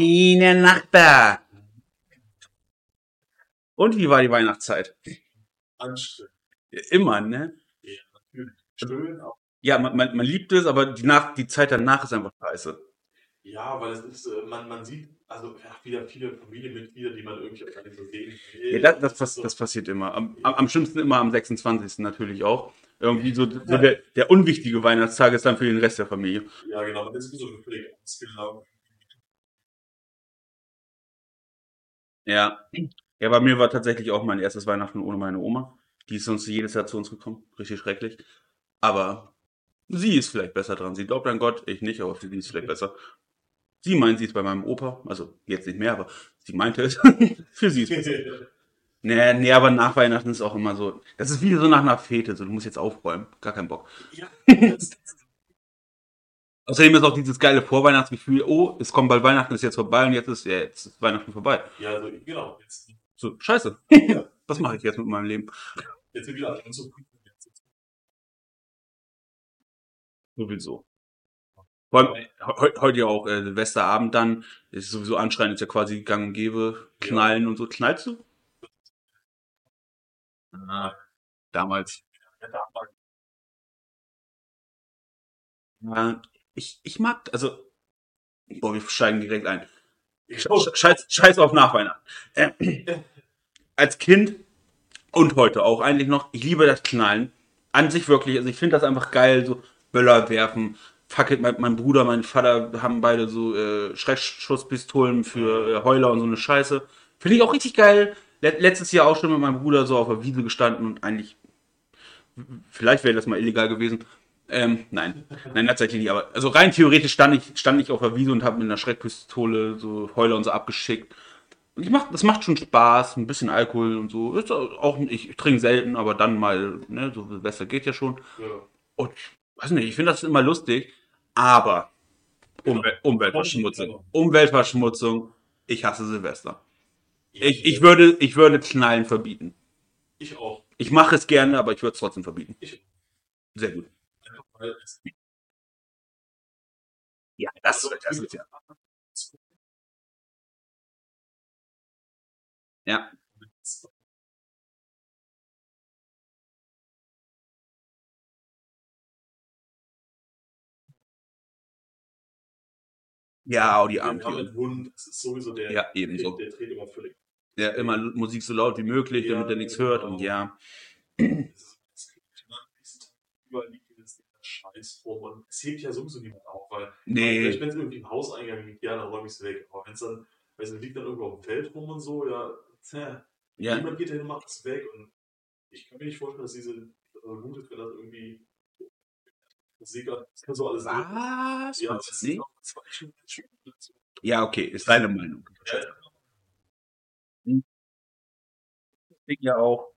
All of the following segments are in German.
Moin, Nachbar. Und wie war die Weihnachtszeit? Anstrengend. Immer, ne? Ja, natürlich. Schön, aber Ja, man, man, man liebt es, aber die, nach, die Zeit danach ist einfach scheiße. ja, weil es ist, äh, man, man sieht, also ja, wieder viele Familienmitglieder, die man irgendwie auch gar nicht so sehen will. Ja, das, das, das passiert immer. Am, am, am schlimmsten immer am 26. natürlich auch. Irgendwie so, so der, der unwichtige Weihnachtstag ist dann für den Rest der Familie. Ja, genau, man ist so völlig ausgelaugt. Ja. Ja, bei mir war tatsächlich auch mein erstes Weihnachten ohne meine Oma. Die ist sonst jedes Jahr zu uns gekommen. Richtig schrecklich. Aber sie ist vielleicht besser dran. Sie glaubt an Gott, ich nicht, aber für sie ist es vielleicht besser. Sie meint, sie ist bei meinem Opa. Also jetzt nicht mehr, aber sie meinte es. für sie ist es besser. Nee, nee, aber nach Weihnachten ist auch immer so. Das ist wie so nach einer Fete. So, du musst jetzt aufräumen. Gar keinen Bock. ja, das, Außerdem ist auch dieses geile Vorweihnachtsgefühl, oh, es kommt bald Weihnachten, ist jetzt vorbei und jetzt ist, ja, jetzt ist Weihnachten vorbei. ja, also, genau, jetzt, So, scheiße. Was mache ich jetzt mit meinem Leben? jetzt sind wieder alle so Sowieso. Vor allem, heu- heute ja auch äh, Silvesterabend dann, ist sowieso anschreien, ist ja quasi gang und gäbe, knallen und so. Knallst du? Ah, damals. Ja, da war- Ja, ich, ich mag, also, boah, wir steigen direkt ein. Scheiß, scheiß auf Nachweihnachten. Äh, als Kind und heute auch eigentlich noch, ich liebe das Knallen. An sich wirklich, also ich finde das einfach geil, so Böller werfen. Fuck it, mein, mein Bruder, mein Vater haben beide so äh, Schreckschusspistolen für äh, Heuler und so eine Scheiße. Finde ich auch richtig geil. Let letztes Jahr auch schon mit meinem Bruder so auf der Wiese gestanden und eigentlich, vielleicht wäre das mal illegal gewesen. Ähm, nein, nein, tatsächlich nicht. Aber also rein theoretisch stand ich, stand ich auf der Wiese und habe mit einer Schreckpistole so Heuler und so abgeschickt. Und ich mach, das macht schon Spaß, ein bisschen Alkohol und so. Ist auch, ich, ich trinke selten, aber dann mal, ne, so besser geht ja schon. Ja. Und weiß nicht, ich finde das immer lustig, aber Umwel Umweltverschmutzung. Umweltverschmutzung. Ich hasse Silvester. Ich, ich würde, ich würde Knallen verbieten. Ich auch. Ich mache es gerne, aber ich würde es trotzdem verbieten. Ich- Sehr gut. Einfach weil es Ja, das, das ist ja. Ja. Ja, einen Hund, das ist sowieso der, Ja, ebenso. der, der dreht immer völlig. Ja, immer Musik so laut wie möglich, Ja, damit er nichts genau. hört. Und ja, Das ist- kriegt man es hebt ja sowieso niemand auf, weil nee. Vielleicht, wenn es irgendwie im Hauseingang liegt, ja, dann räume ich es weg. Aber wenn es dann, weiß nicht, liegt dann irgendwo auf dem Feld rum und so, ja, tja, Ja, niemand geht hin und macht es weg. Und ich kann mir nicht vorstellen, dass diese äh, wenn das irgendwie sickert, das kann so alles was? Ja, das dazu. Ja, okay, ist deine Meinung. Ja, Ding ja auch.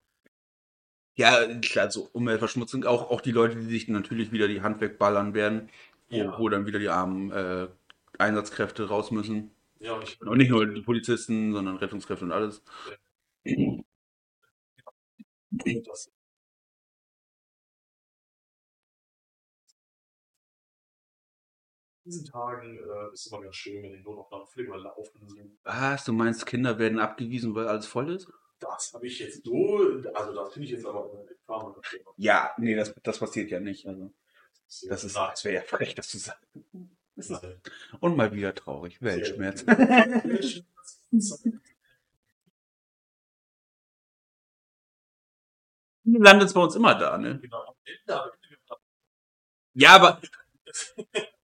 Ja, klar, so Umweltverschmutzung, auch, auch die Leute, die sich natürlich wieder die Hand wegballern werden, wo, Ja. wo dann wieder die armen äh, Einsatzkräfte raus müssen. ja, und ich Und nicht nur die Polizisten, sondern Rettungskräfte und alles. das. In diesen Tagen äh, ist es immer ganz schön, wenn die nur noch nach Flick laufen sind. Was, du meinst, Kinder werden abgewiesen, weil alles voll ist? Das habe ich jetzt so, also das finde ich jetzt aber Erfahrung. Ja, nee, das, das passiert ja nicht. Also, das ist, das wäre ja frech, das zu sagen. Das ist, und mal wieder traurig. Weltschmerz. Landet es bei uns immer da, ne? Genau, Ja, aber das,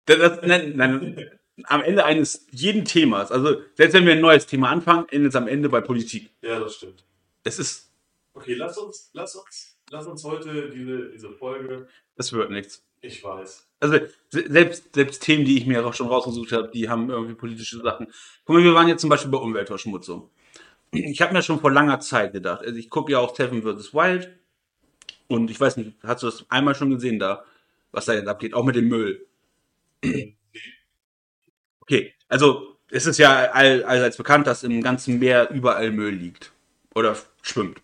das, nein, nein, am Ende eines jeden Themas, also selbst wenn wir ein neues Thema anfangen, endet es am Ende bei Politik. Ja, das stimmt. Es ist, Okay, lass uns, lass uns, lass uns heute diese, diese Folge. das wird nichts. Ich weiß. Also se- selbst, selbst Themen, die ich mir auch schon rausgesucht habe, die haben irgendwie politische Sachen. Guck mal, wir waren jetzt zum Beispiel bei Umweltverschmutzung. Ich habe mir schon vor langer Zeit gedacht, also ich gucke ja auch Seven vs. Wild und ich weiß nicht, hast du das einmal schon gesehen da, was da jetzt abgeht, auch mit dem Müll? Okay, also es ist ja all, allseits bekannt, dass im ganzen Meer überall Müll liegt oder schwimmt.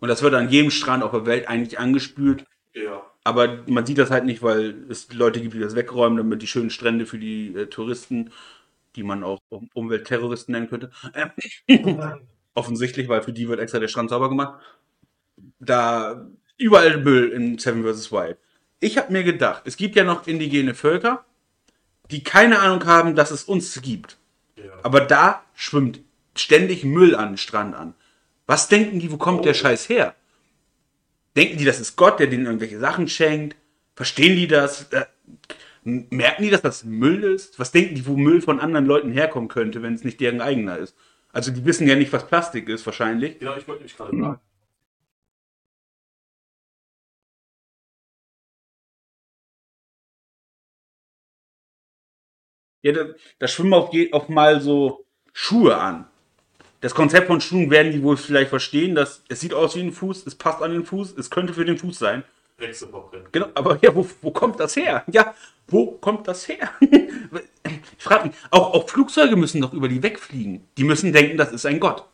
Und das wird an jedem Strand auf der Welt eigentlich angespült, Ja. aber man sieht das halt nicht, weil es Leute gibt, die das wegräumen, damit die schönen Strände für die äh, Touristen die man auch Um- Umweltterroristen nennen könnte. Ähm, offensichtlich, weil für die wird extra der Strand sauber gemacht. Da überall Müll in Seven vs. Wild. Ich habe mir gedacht, es gibt ja noch indigene Völker, die keine Ahnung haben, dass es uns gibt. Ja. Aber da schwimmt ständig Müll an den Strand an. Was denken die, wo kommt der Oh. Scheiß her? Denken die, das ist Gott, der denen irgendwelche Sachen schenkt? Verstehen die das? Äh, merken die, dass das Müll ist? Was denken die, wo Müll von anderen Leuten herkommen könnte, wenn es nicht deren eigener ist? Also die wissen ja nicht, was Plastik ist, wahrscheinlich. Genau, ich wollte mich gerade sagen. Ja, da, da schwimmen auch, auch mal so Schuhe an. Das Konzept von Schuhen werden die wohl vielleicht verstehen, dass es sieht aus wie ein Fuß, es passt an den Fuß, es könnte für den Fuß sein. Genau, aber ja, wo, wo kommt das her? Ja, wo kommt das her? Ich frage mich, auch, auch Flugzeuge müssen doch über die wegfliegen. Die müssen denken, das ist ein Gott.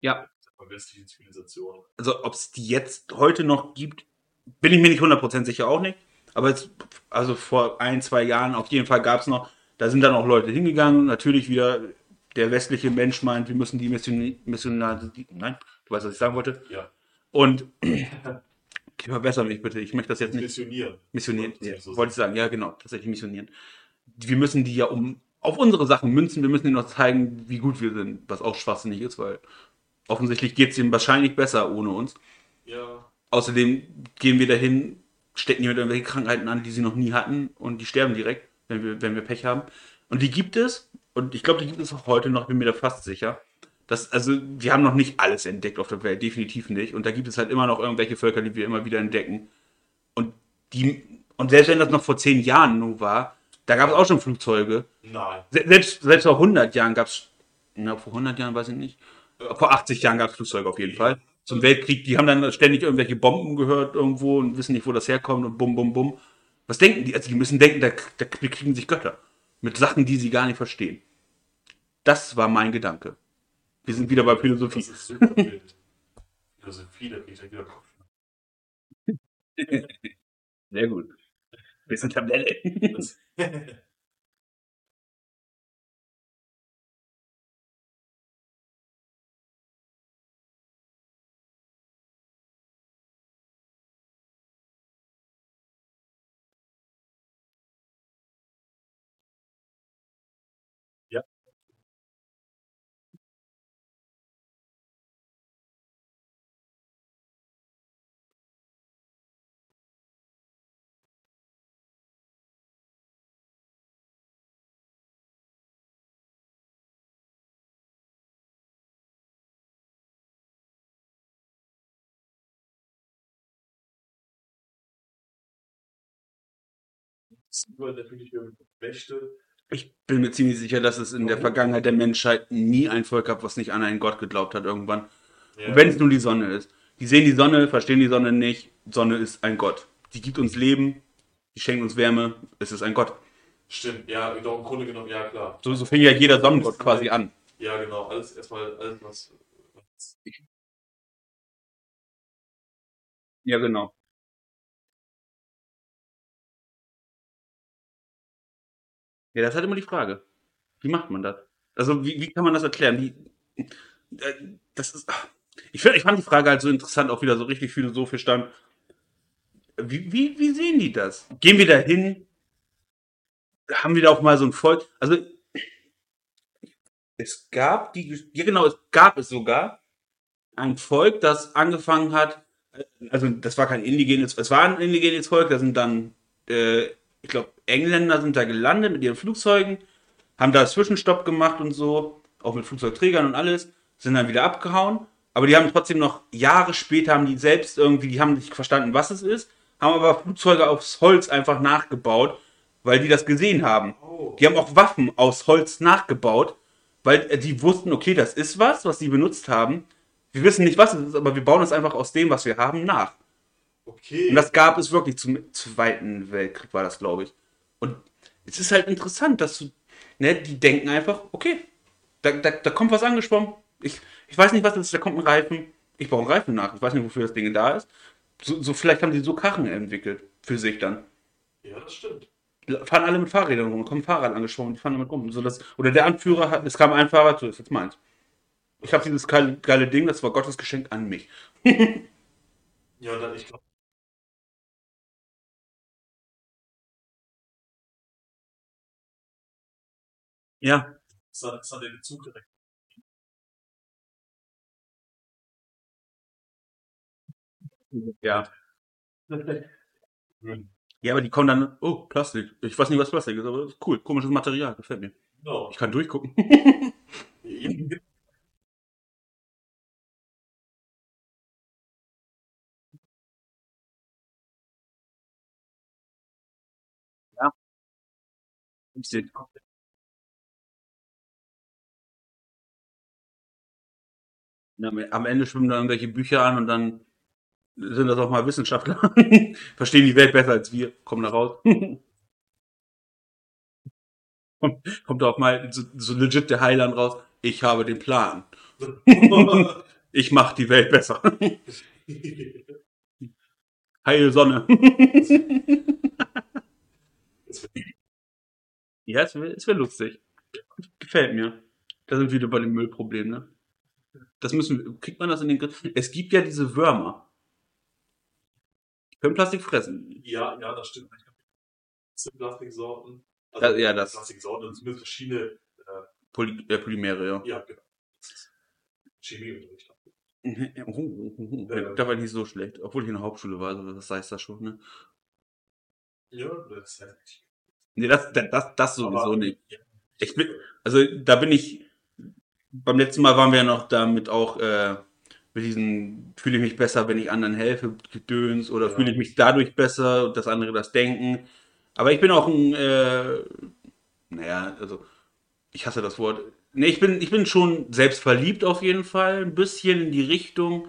Ja. Westlichen Zivilisation. Also, ob es die jetzt heute noch gibt, bin ich mir nicht 100% sicher auch nicht. Aber jetzt, also vor ein, zwei Jahren auf jeden Fall gab es noch, da sind dann auch Leute hingegangen. Natürlich wieder der westliche Mensch meint, wir müssen die Mission, Missionar, nein, du weißt, was ich sagen wollte. Ja. Und verbessere mich bitte, ich möchte das jetzt nicht. Missionieren. Missionieren, Wollte ich ja, so wollte ich sagen, ja genau, tatsächlich missionieren. Wir müssen die ja um auf unsere Sachen münzen, wir müssen ihnen noch zeigen, wie gut wir sind, was auch schwachsinnig ist, weil offensichtlich geht es ihnen wahrscheinlich besser ohne uns. Ja. Außerdem gehen wir dahin, stecken die mit irgendwelchen Krankheiten an, die sie noch nie hatten und die sterben direkt, wenn wir, wenn wir Pech haben. Und die gibt es, und ich glaube, die gibt es auch heute noch, bin mir da fast sicher. Das, also, wir haben noch nicht alles entdeckt auf der Welt, definitiv nicht. Und da gibt es halt immer noch irgendwelche Völker, die wir immer wieder entdecken. Und die, und selbst wenn das noch vor zehn Jahren nur war, da gab es auch schon Flugzeuge. Nein. Se- Selbst, selbst vor 100 Jahren gab es, na, vor 100 Jahren weiß ich nicht. Vor 80 Jahren gab es Flugzeuge auf jeden Fall. Zum Weltkrieg, die haben dann ständig irgendwelche Bomben gehört irgendwo und wissen nicht, wo das herkommt und bum, bum, bum. Was denken die? Also die müssen denken, da, da bekriegen sich Götter. Mit Sachen, die sie gar nicht verstehen. Das war mein Gedanke. Wir sind wieder bei Philosophie. Das ist super wild. Philosophie, da ich direkt wieder Kopf. Sehr gut. Bisschen Tablette. Das- Das ist übernatürliche Mächte. Ich bin mir ziemlich sicher, dass es in der Vergangenheit der Menschheit nie ein Volk gab, was nicht an einen Gott geglaubt hat irgendwann. Ja. Und wenn es nur die Sonne ist. Die sehen die Sonne, verstehen die Sonne nicht. Sonne ist ein Gott. Die gibt uns Leben, die schenkt uns Wärme, es ist ein Gott. Stimmt, ja, genau, im Grunde genommen, ja klar. So, so fing ja jeder Sonnengott quasi an. Ja, genau, alles erstmal, alles was. was Ja, genau. Ja, das ist halt immer die Frage. Wie macht man das? Also, wie, wie kann man das erklären? Wie, äh, das ist, ich, find, ich fand die Frage halt so interessant, auch wieder so richtig philosophisch dann. Wie, wie, wie sehen die das? Gehen wir da hin? Haben wir da auch mal so ein Volk? Also, es gab die, ja genau, es gab es sogar ein Volk, das angefangen hat, also das war kein indigenes, es war ein indigenes Volk, da sind dann, äh, ich glaube, Engländer sind da gelandet mit ihren Flugzeugen, haben da Zwischenstopp gemacht und so, auch mit Flugzeugträgern und alles, sind dann wieder abgehauen, aber die haben trotzdem noch Jahre später haben die selbst irgendwie, die haben nicht verstanden, was es ist, haben aber Flugzeuge aus Holz einfach nachgebaut, weil die das gesehen haben. Oh. Die haben auch Waffen aus Holz nachgebaut, weil äh, die wussten, okay, das ist was, was sie benutzt haben. Wir wissen nicht, was es ist, aber wir bauen es einfach aus dem, was wir haben, nach. Okay. Und das gab es wirklich zum Zweiten Weltkrieg, war das, glaube ich. Und es ist halt interessant, dass du, ne, die denken einfach, okay, da, da, da kommt was angeschwommen, Ich, ich weiß nicht, was das ist. Da kommt ein Reifen. Ich brauche einen Reifen nach. Ich weiß nicht, wofür das Ding da ist. So, so vielleicht haben die so Karren entwickelt. Für sich dann. Ja, das stimmt. Fahren alle mit Fahrrädern rum, kommen Fahrrad angeschwommen, die fahren damit rum. So das, oder der Anführer hat, es kam ein Fahrrad, so ist jetzt meins. Ich habe dieses geile, geile Ding, das war Gottes Geschenk an mich. Ja, dann, ich glaube, Ja, das hat, das hat den Bezug direkt. ja. Ja, aber die kommen dann, oh, Plastik. Ich weiß nicht, was Plastik ist, aber das ist cool. Komisches Material, gefällt mir. Genau. Ich kann durchgucken. Ja. Ich seh- Am Ende schwimmen da irgendwelche Bücher an und dann sind das auch mal Wissenschaftler. Verstehen die Welt besser als wir. Kommen da raus. kommt, kommt auch mal so, so legit der Heiland raus. Ich habe den Plan. Ich mache die Welt besser. Heil Sonne. ja, es wäre wär lustig. Gefällt mir. Da sind wir wieder bei dem Müllproblem, ne? Das müssen kriegt man das in den Griff? Es gibt ja diese Würmer. Die können Plastik fressen. ja, ja, das stimmt. Es sind Plastiksorten. Ja, ja, das- Plastiksorten und zumindest verschiedene, Poly äh, Polymere, ja. ja, genau. Das ist Chemieunterricht. Da war ich nicht so schlecht. Obwohl ich in der Hauptschule war, also das heißt das schon, ne? Ja, das ist halt Nee, das, das, das, das sowieso Aber- nicht. Ich bin, also da bin ich, beim letzten Mal waren wir ja noch damit auch, äh, mit diesen, fühle ich mich besser, wenn ich anderen helfe, Gedöns, oder Ja. fühle ich mich dadurch besser und das andere das Denken. Aber ich bin auch ein, äh, naja, also, ich hasse das Wort. Nee, ich bin, ich bin schon selbstverliebt auf jeden Fall, ein bisschen in die Richtung.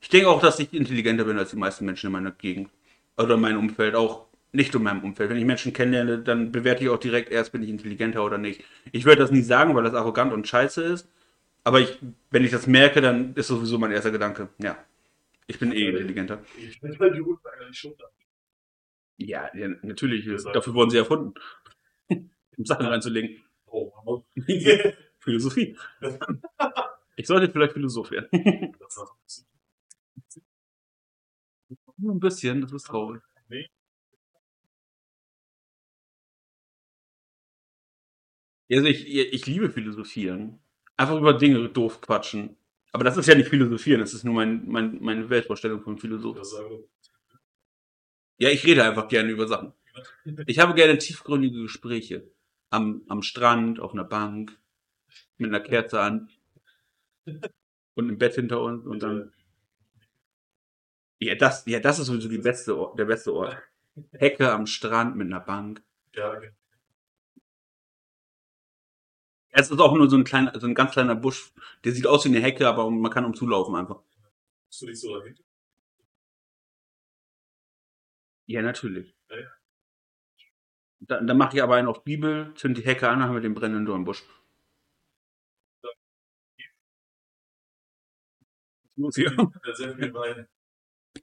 Ich denke auch, dass ich intelligenter bin als die meisten Menschen in meiner Gegend. Oder in meinem Umfeld, auch nicht in meinem Umfeld. Wenn ich Menschen kennenlerne, dann bewerte ich auch direkt erst, bin ich intelligenter oder nicht. Ich würde das nie sagen, weil das arrogant und scheiße ist. Aber ich, wenn ich das merke, dann ist sowieso mein erster Gedanke. Ja, ich bin eh intelligenter. Ich bin halt die nicht schon da. Ja, ja natürlich. Dafür wurden sie erfunden. um Sachen reinzulegen. Oh, aber Philosophie. Ich sollte vielleicht Philosoph werden. Nur ein bisschen, das ist traurig. Nee. Also ich, ich liebe Philosophieren. Einfach über Dinge doof quatschen. Aber das ist ja nicht Philosophieren, das ist nur mein, mein, meine Weltvorstellung von Philosoph. das sagen. Ja, ich rede einfach gerne über Sachen. Ich habe gerne tiefgründige Gespräche. Am, am Strand, auf einer Bank, mit einer Kerze an. Und im Bett hinter uns und dann. Ja, das, ja, das ist sowieso die beste, Or- der beste Ort. Hecke am Strand mit einer Bank. Ja, genau. Es ist auch nur so ein kleiner, so ein ganz kleiner Busch. Der sieht aus wie eine Hecke, aber man kann umzulaufen einfach. Bist du nicht so dahinter? Ja, natürlich. Ja, ja. Da, dann mache ich aber einen auf Bibel, zünd die Hecke an, dann haben wir den brennenden Dornbusch. Muss hier. Ja,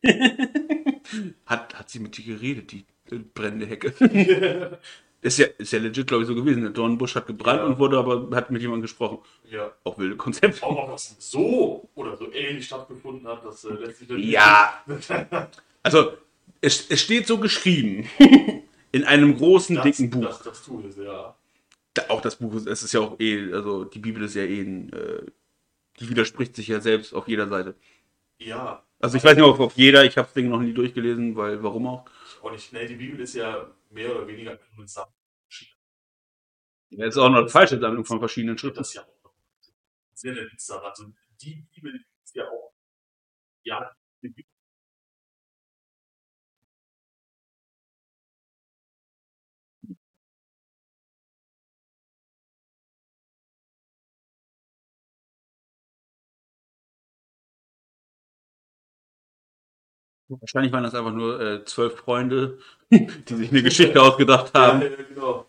hat, hat sie mit dir geredet, die äh, brennende Hecke? Ist ja, ist ja legit, glaube ich, so gewesen. Der Dornbusch hat gebrannt Ja. und wurde aber, hat mit jemandem gesprochen. ja. Auch wilde Konzept. Auch das so oder so ähnlich stattgefunden hat, das äh, sich natürlich Ja. Also, es, es steht so geschrieben. In einem großen, das, dicken Buch. Das, das tut es, ja. Da, auch das Buch, ist- es ist ja auch eh, also die Bibel ist ja eh ein, äh, die widerspricht sich ja selbst auf jeder Seite. Ja. Also ich weiß nicht, ob auf jeder, ich habe das Ding noch nie durchgelesen, weil warum auch? Und ich, nee, die Bibel ist ja mehr oder weniger nur ein Sammlung. Ja, ist auch noch eine falsche Sammlung von verschiedenen Schriften. Das ist ja auch noch sehr daran. Also die Bibel ist ja auch, ja, die Bibel Wahrscheinlich waren das einfach nur äh, zwölf Freunde, die sich eine Geschichte ausgedacht haben. Ja, genau.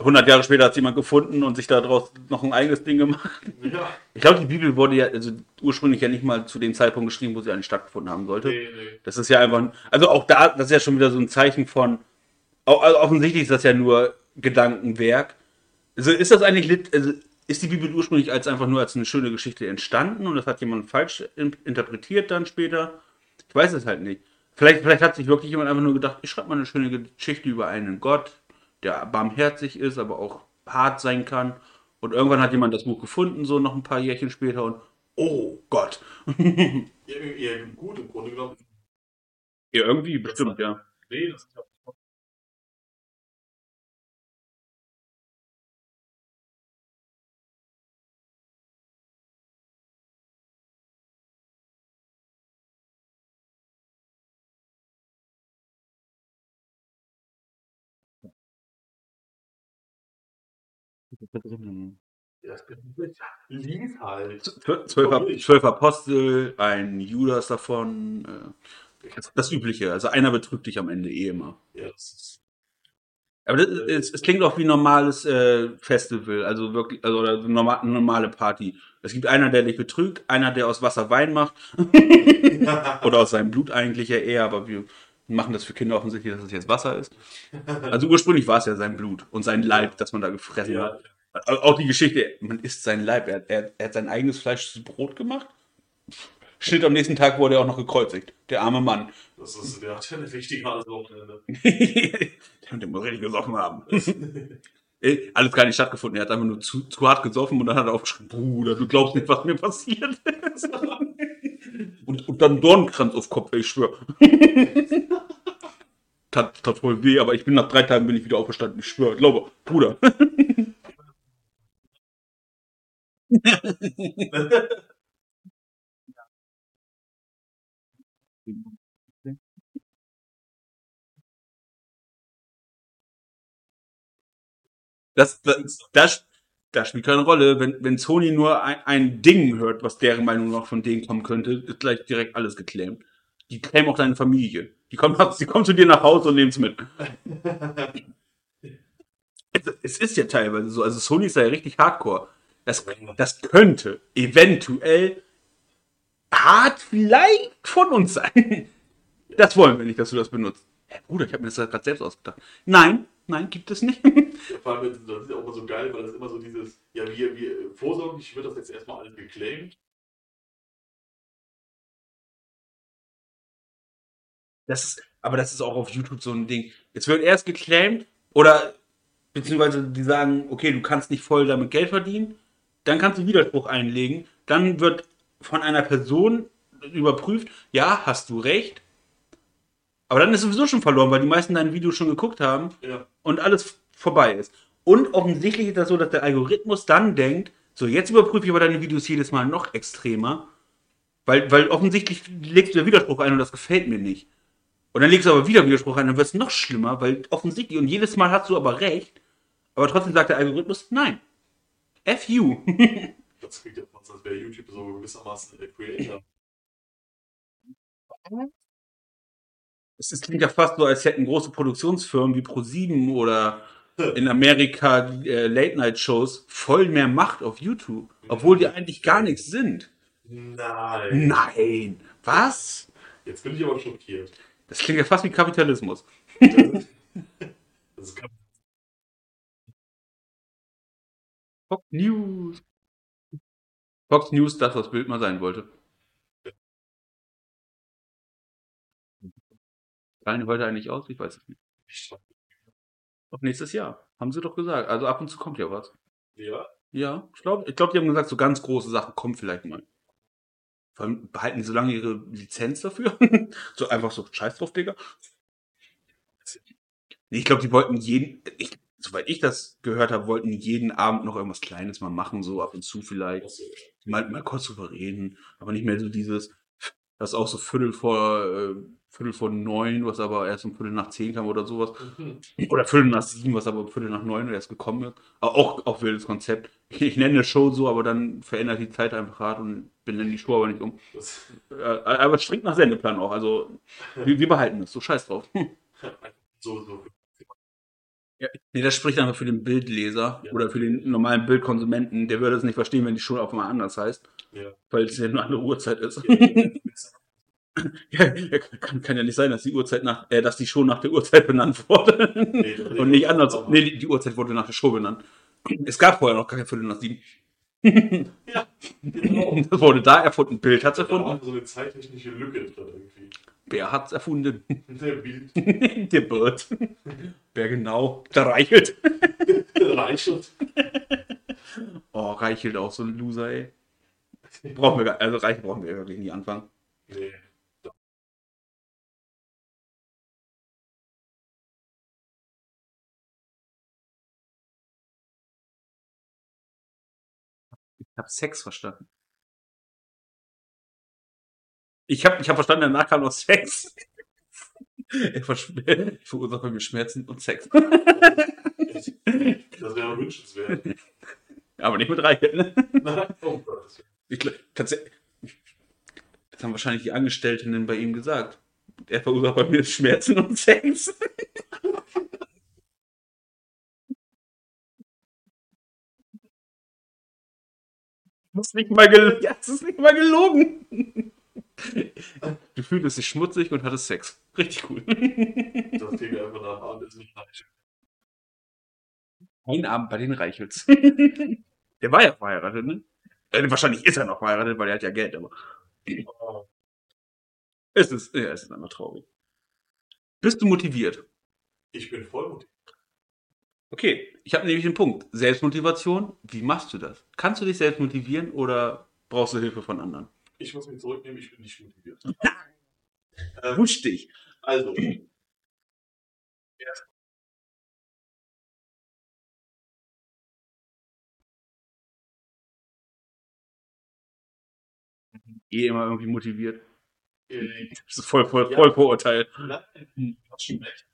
100 Jahre später hat es jemand gefunden und sich daraus noch ein eigenes Ding gemacht. Ja. Ich glaube, die Bibel wurde ja also ursprünglich ja nicht mal zu dem Zeitpunkt geschrieben, wo sie eigentlich stattgefunden haben sollte. Nee, nee. Das ist ja einfach, also auch da, das ist ja schon wieder so ein Zeichen von, also offensichtlich ist das ja nur Gedankenwerk. Also ist das eigentlich, also ist die Bibel ursprünglich als einfach nur als eine schöne Geschichte entstanden und das hat jemand falsch in, interpretiert dann später? Ich weiß es halt nicht. Vielleicht, vielleicht hat sich wirklich jemand einfach nur gedacht, ich schreibe mal eine schöne Geschichte über einen Gott, der barmherzig ist, aber auch hart sein kann. Und irgendwann hat jemand das Buch gefunden, so noch ein paar Jährchen später und oh Gott. Ja, eher gut im Grunde genommen. Ja, irgendwie bestimmt, ja. Nee, das ist ja Ja, das lief halt. Zwölf, Apostel, ein Judas davon, äh, das, Übliche. Also einer betrügt dich am Ende eh immer. Ja, das ist. Aber das, es, es klingt auch wie ein normales äh, Festival, also wirklich, also oder normal, normale Party. Es gibt einer, der dich betrügt, einer, der aus Wasser Wein macht, oder aus seinem Blut eigentlich ja eher, aber wir machen das für Kinder offensichtlich, dass es jetzt Wasser ist. Also ursprünglich war es ja sein Blut und sein Leib, das man da gefressen Ja, hat. Also Auch die Geschichte, man isst sein Leib. Er, er, er hat sein eigenes Fleisch zu Brot gemacht. Schnitt am nächsten Tag wurde er auch noch gekreuzigt. Der arme Mann. das ist, der hat eine richtig harte Wochenende. der muss richtig gesoffen haben. Ey, Alles gar nicht stattgefunden. Er hat einfach nur zu, zu hart gesoffen und dann hat er aufgeschrieben, Bruder, du glaubst nicht, was mir passiert ist. und, und dann Dornkranz auf Kopf, ich schwör. tat, tat voll weh, aber ich bin nach drei Tagen bin ich wieder aufgestanden. Ich schwör, glaube, Bruder. Das, das, das, das spielt keine Rolle. Wenn, wenn Sony nur ein, ein Ding hört, was deren Meinung noch von denen kommen könnte, ist gleich direkt alles geclaimt. Die claimen auch deine Familie. Die kommen, die kommen zu dir nach Hause und nehmen es mit. Es, es ist ja teilweise so. Also Sony ist ja richtig hardcore. Das, das könnte eventuell hart vielleicht von uns sein. Das wollen wir nicht, dass du das benutzt. Hä, Bruder, ich habe mir das gerade selbst ausgedacht. Nein, nein, gibt es nicht. Ja, vor allem, das ist ja auch immer so geil, weil das immer so dieses, ja, wir, wir, vorsorglich wird das jetzt erstmal alles geclaimed. Das ist, aber das ist auch auf YouTube so ein Ding. Jetzt wird erst geclaimed oder beziehungsweise die sagen, okay, du kannst nicht voll damit Geld verdienen, dann kannst du Widerspruch einlegen, dann wird von einer Person überprüft, ja, hast du recht, aber dann ist sowieso schon verloren, weil die meisten dein Video schon geguckt haben Ja. und alles vorbei ist. Und offensichtlich ist das so, dass der Algorithmus dann denkt, so jetzt überprüfe ich aber deine Videos jedes Mal noch extremer, weil, weil offensichtlich legst du Widerspruch ein und das gefällt mir nicht. Und dann legst du aber wieder Widerspruch ein, dann wird es noch schlimmer, weil offensichtlich, und jedes Mal hast du aber recht, aber trotzdem sagt der Algorithmus, nein. F you. Das klingt ja fast, als wäre YouTube so gewissermaßen der Creator. Es ist- klingt ja fast so, als hätten große Produktionsfirmen wie Pro7 oder in Amerika äh, Late-Night-Shows voll mehr Macht auf YouTube, obwohl die eigentlich gar nichts sind. Nein. Nein. Was? Jetzt bin ich aber schockiert. Das klingt ja fast wie Kapitalismus. Das kann, Fox News. Fox News, das, was Bild mal sein wollte. Fallen die heute eigentlich aus? Ich weiß es nicht. ich Doch nächstes Jahr. Haben sie doch gesagt. Also ab und zu kommt ja was. ja, Ja, ich glaube, ich glaub, die haben gesagt, so ganz große Sachen kommen vielleicht mal. Vor allem behalten die so lange ihre Lizenz dafür. so einfach so, scheiß drauf, Digga. Nee, ich glaube, die wollten jeden, ich, soweit ich das gehört habe, wollten jeden Abend noch irgendwas Kleines mal machen, so ab und zu vielleicht. Mal, mal kurz drüber reden, aber nicht mehr so dieses, das ist auch so Viertel vor, äh, Viertel vor neun, was aber erst um Viertel nach zehn kam oder sowas. Mhm. Oder Viertel nach sieben, was aber um Viertel nach neun erst gekommen ist. Aber auch, auch wildes Konzept. Ich nenne eine Show so, aber dann verändert die Zeit einfach hart und benenne die Show aber nicht um. Das, Äh, aber strikt nach Sendeplan auch. Also, wir, wir behalten es. So scheiß drauf. so, so. Ja, nee, das spricht einfach für den Bildleser Ja. oder für den normalen Bildkonsumenten. Der würde es nicht verstehen, wenn die Schule auf einmal anders heißt, Ja. weil es ja nur eine Uhrzeit ist. Ja, kann, kann ja nicht sein, dass die Uhrzeit nach, äh, dass die Show nach der Uhrzeit benannt wurde. Nee, Und nicht anders. Nee, die, die Uhrzeit wurde nach der Show benannt. Es gab vorher noch gar kein Viertel nach sieben. Ja, genau. Das wurde da erfunden. Bild hat's Da war erfunden. so eine zeittechnische Lücke drin irgendwie. Wer hat's erfunden? Der Bild der Bird. Wer genau? Der Reichelt. reichelt. Oh, Reichelt auch so ein Loser, ey. Brauchen wir gar, also Reichelt brauchen wir wirklich nie anfangen. Nee. Ich hab Sex verstanden. Ich hab, ich hab verstanden, danach kam noch Sex. Er verursache bei mir Schmerzen und Sex. Das wäre wünschenswert. Aber nicht mit Reichelt, ne? Nein, oh Gott. Ich, tatsächlich. Das haben wahrscheinlich die Angestellten bei ihm gesagt. Er verursacht bei mir Schmerzen und Sex. ist nicht mal, gel ja, ist nicht mal gelogen. Du fühltest dich schmutzig und hattest Sex. Richtig cool. Das klingt einfach nach mit Reichelt. Ein Abend bei den Reichels. Der war ja verheiratet, ne? Äh, wahrscheinlich ist er noch verheiratet, weil er hat ja Geld, aber Oh, es ist, ja, es ist einfach traurig. Bist du motiviert? Ich bin voll motiviert. Okay, ich habe nämlich einen Punkt. Selbstmotivation, wie machst du das? Kannst du dich selbst motivieren oder brauchst du Hilfe von anderen? Ich muss mich zurücknehmen, ich bin nicht motiviert. ähm, Wusch dich. also, Eh immer irgendwie motiviert. äh, Das ist voll, voll, Ja. voll du hast schon recht.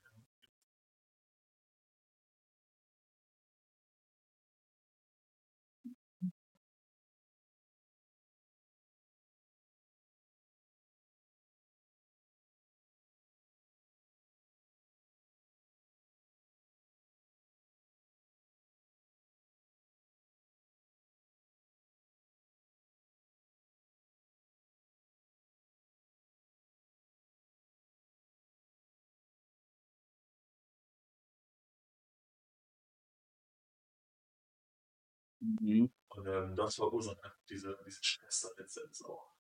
Mhm. Und ähm, das verursacht einfach diese, diesen Stress dann letztendlich auch.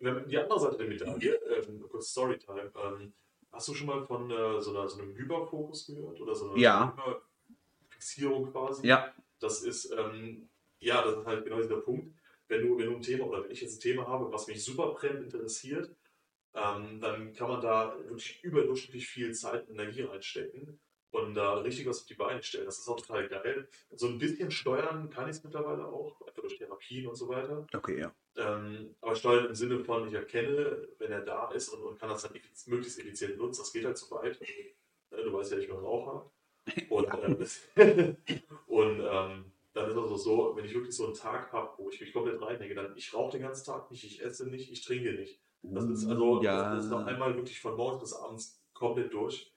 Ähm, Die andere Seite der Medaille, ähm, kurz Storytime, ähm, hast du schon mal von äh, so, einer, so einem Hyperfokus gehört? Oder so einer Ja. Hyperfixierung quasi? Ja. Das ist, ähm, ja, das ist halt genau dieser Punkt. Wenn du, wenn du ein Thema oder wenn ich jetzt ein Thema habe, was mich super brennend interessiert, ähm, dann kann man da wirklich überdurchschnittlich viel Zeit und Energie reinstecken und da richtig was auf die Beine stellen. Das ist auch total geil. So ein bisschen steuern kann ich es mittlerweile auch, einfach durch Therapien und so weiter. Okay, ja. Ähm, aber steuern im Sinne von, ich erkenne, wenn er da ist und, und kann das dann möglichst effizient nutzen. Das geht halt zu weit. Äh, Du weißt ja, ich bin Raucher. Und, ähm, und ähm, dann ist es also so, wenn ich wirklich so einen Tag habe, wo ich mich komplett reinhänge, dann ich rauche den ganzen Tag nicht, ich esse nicht, ich trinke nicht. Das ist also ja. das ist noch einmal wirklich von morgens bis abends komplett durch.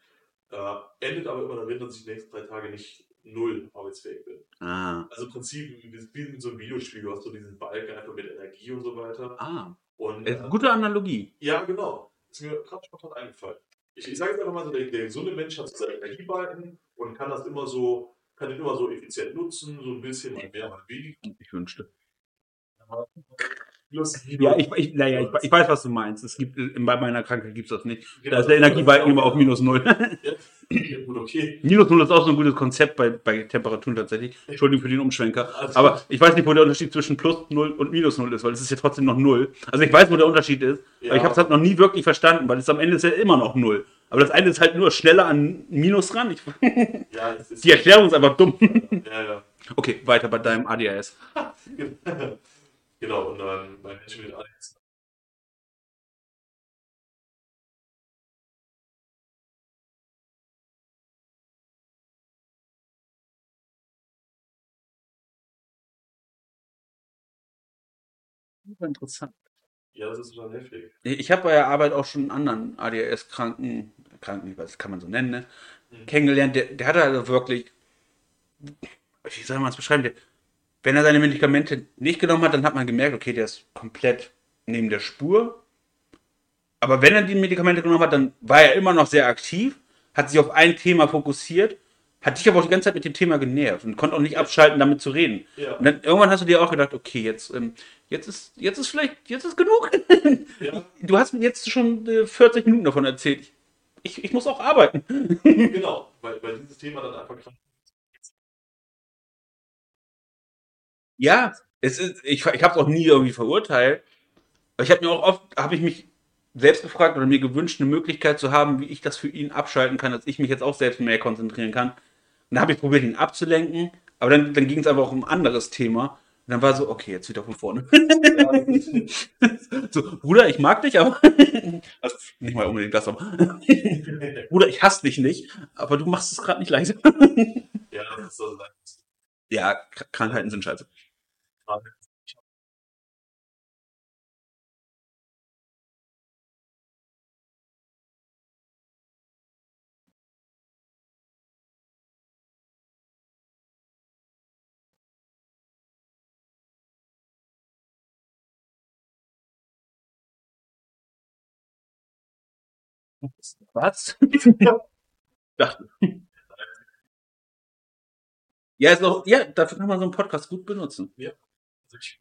Äh, endet aber immer darin, dass ich die nächsten drei Tage nicht null arbeitsfähig bin. Ah. Also im Prinzip wie in so einem Videospiel, du hast so diesen Balken einfach mit Energie und so weiter. Ah. Und, äh, gute Analogie. ja, genau. Ist mir gerade spontan eingefallen. Ich, ich sage jetzt einfach mal so, der, der gesunde Mensch hat so seinen Energiebalken und kann das immer so, kann den immer so effizient nutzen, so ein bisschen mal mehr, mal weniger. Ich wünschte. Plus Ja, ich, ich, naja, ich, ich weiß, was du meinst. Es gibt, äh, bei meiner Krankheit gibt es das nicht. Da Genau, ist der Energiebalken immer auf Ja, minus null. gut, okay. minus null ist auch so ein gutes Konzept bei, bei Temperaturen tatsächlich. Entschuldigung für den Umschwenker. Alles Aber ich weiß nicht, wo der Unterschied zwischen plus null und minus null ist, weil es ist ja trotzdem noch null. Also ich weiß, wo der Unterschied ist, Ja. aber ich habe es halt noch nie wirklich verstanden, weil es am Ende ist ja immer noch null. Aber das eine ist halt nur schneller an Minus ran. Ich, Ja, die Erklärung ist einfach dumm. ja, ja. Okay, weiter bei deinem ADHS. genau, und ähm, bei Menschen mit ADHS. Interessant. Ja, das ist total heftig. Ich habe bei der Arbeit auch schon einen anderen ADHS-Kranken, Kranken, ich weiß, kann man so nennen, ne? kennengelernt, der, der hatte also wirklich, wie soll man es beschreiben, der, wenn er seine Medikamente nicht genommen hat, dann hat man gemerkt, okay, der ist komplett neben der Spur. Aber wenn er die Medikamente genommen hat, dann war er immer noch sehr aktiv, hat sich auf ein Thema fokussiert, hat dich aber auch die ganze Zeit mit dem Thema genervt und konnte auch nicht abschalten, damit zu reden. Ja. Und dann irgendwann hast du dir auch gedacht, okay, jetzt, ähm, jetzt ist, jetzt ist vielleicht, jetzt ist genug. Ja. Du hast mir jetzt schon äh, 40 Minuten davon erzählt. Ich, ich muss auch arbeiten. Genau, weil, weil dieses Thema dann einfach krank Ja, es ist, ich, ich habe es auch nie irgendwie verurteilt. Aber ich habe mir auch oft, habe ich mich selbst gefragt oder mir gewünscht, eine Möglichkeit zu haben, wie ich das für ihn abschalten kann, dass ich mich jetzt auch selbst mehr konzentrieren kann. Und dann habe ich probiert, ihn abzulenken, aber dann, dann ging es einfach auch um ein anderes Thema. Und dann war so, okay, jetzt wieder von vorne. so, Bruder, ich mag dich, aber. also nicht mal unbedingt das, aber. Bruder, ich hasse dich nicht, aber du machst es gerade nicht leicht. Ja, das ist so ja, Krankheiten sind scheiße. Was? Dachte. Ja, ist auch, ja, dafür kann man so einen Podcast gut benutzen. Ja. Also ich,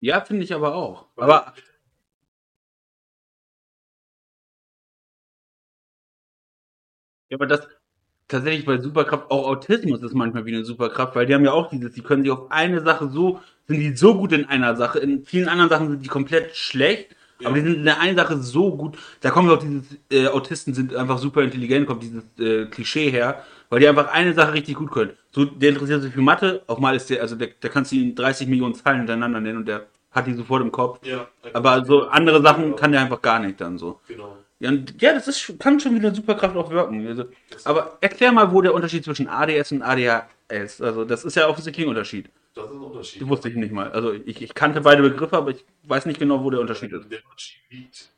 Ja, finde ich aber auch. Aber Ja, aber das tatsächlich bei Superkraft, auch Autismus ist manchmal wie eine Superkraft, weil die haben ja auch dieses, die können sich auf eine Sache so, sind die so gut in einer Sache, in vielen anderen Sachen sind die komplett schlecht, Ja. aber die sind in der einen Sache so gut, da kommt auch dieses, äh, Autisten sind einfach super intelligent, kommt dieses äh, Klischee her, weil die einfach eine Sache richtig gut können. So, der interessiert sich für Mathe, auch mal ist der, also der, der kannst du ihn 30 Millionen Zahlen hintereinander nennen und der hat die sofort im Kopf. ja, Aber so andere Sachen kann der einfach gar nicht dann so. Genau. Ja, und ja, das ist, kann schon wieder Superkraft auch wirken. Also, aber erklär mal, wo der Unterschied zwischen ADS und ADHS. Also, das ist ja offensichtlich ein Unterschied. Das ist ein Unterschied. Das wusste ich nicht mal. Also, ich, ich kannte beide Begriffe, aber ich weiß nicht genau, wo der Unterschied ist. Der Unterschied liegt.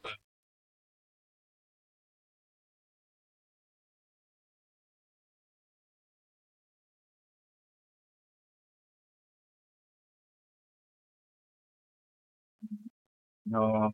Ja.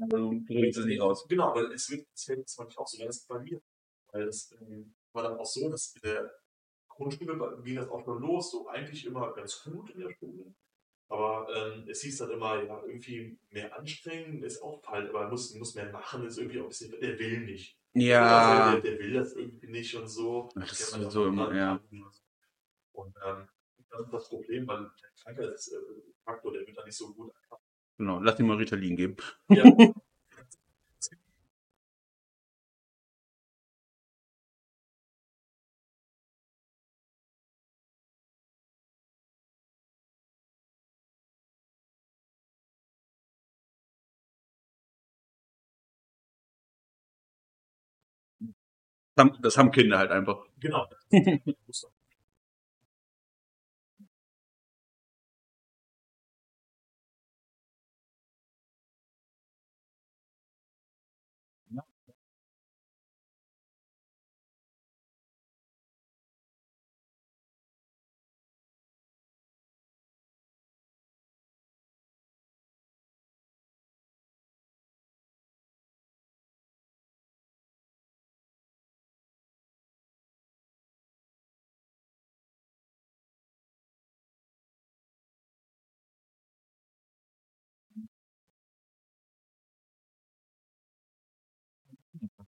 Also, du bringst es nicht raus. Genau, weil es wird, es fällt zwar nicht auch so, das ist bei mir. Weil es ähm, war dann auch so, dass in der Grundschule ging das auch schon los, so eigentlich immer ganz gut in der Schule. Aber ähm, es hieß dann immer, ja, irgendwie mehr anstrengen ist auch falsch, aber muss, muss mehr machen, ist irgendwie auch ein bisschen, der will nicht. Ja. Der, der will das irgendwie nicht und so. Ach, das ist so immer, ja. Und ähm, das ist das Problem, weil der Krankheitsfaktor, der wird da nicht so gut erkannt. Genau, lass ihm mal Ritalin geben. Ja. Das haben, das haben Kinder halt einfach. genau.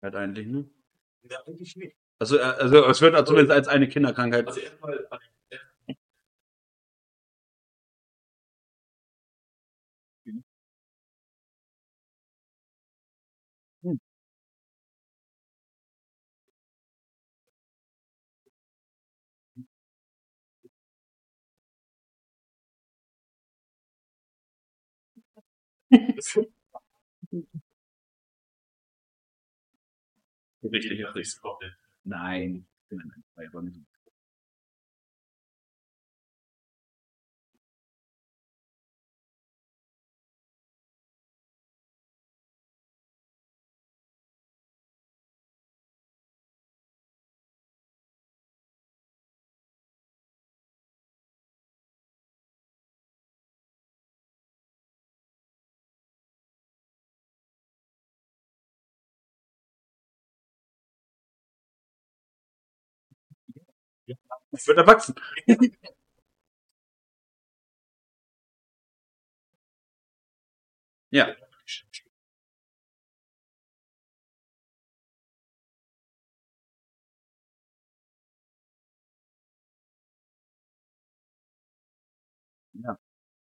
Halt eigentlich, ne? Ja, eigentlich nicht. Also, äh, also es wird zumindest als eine Kinderkrankheit. Also erstmal Richtig, richtig. komplett. Nein. Nein, nein, Es wird erwachsen. Ja. Ja.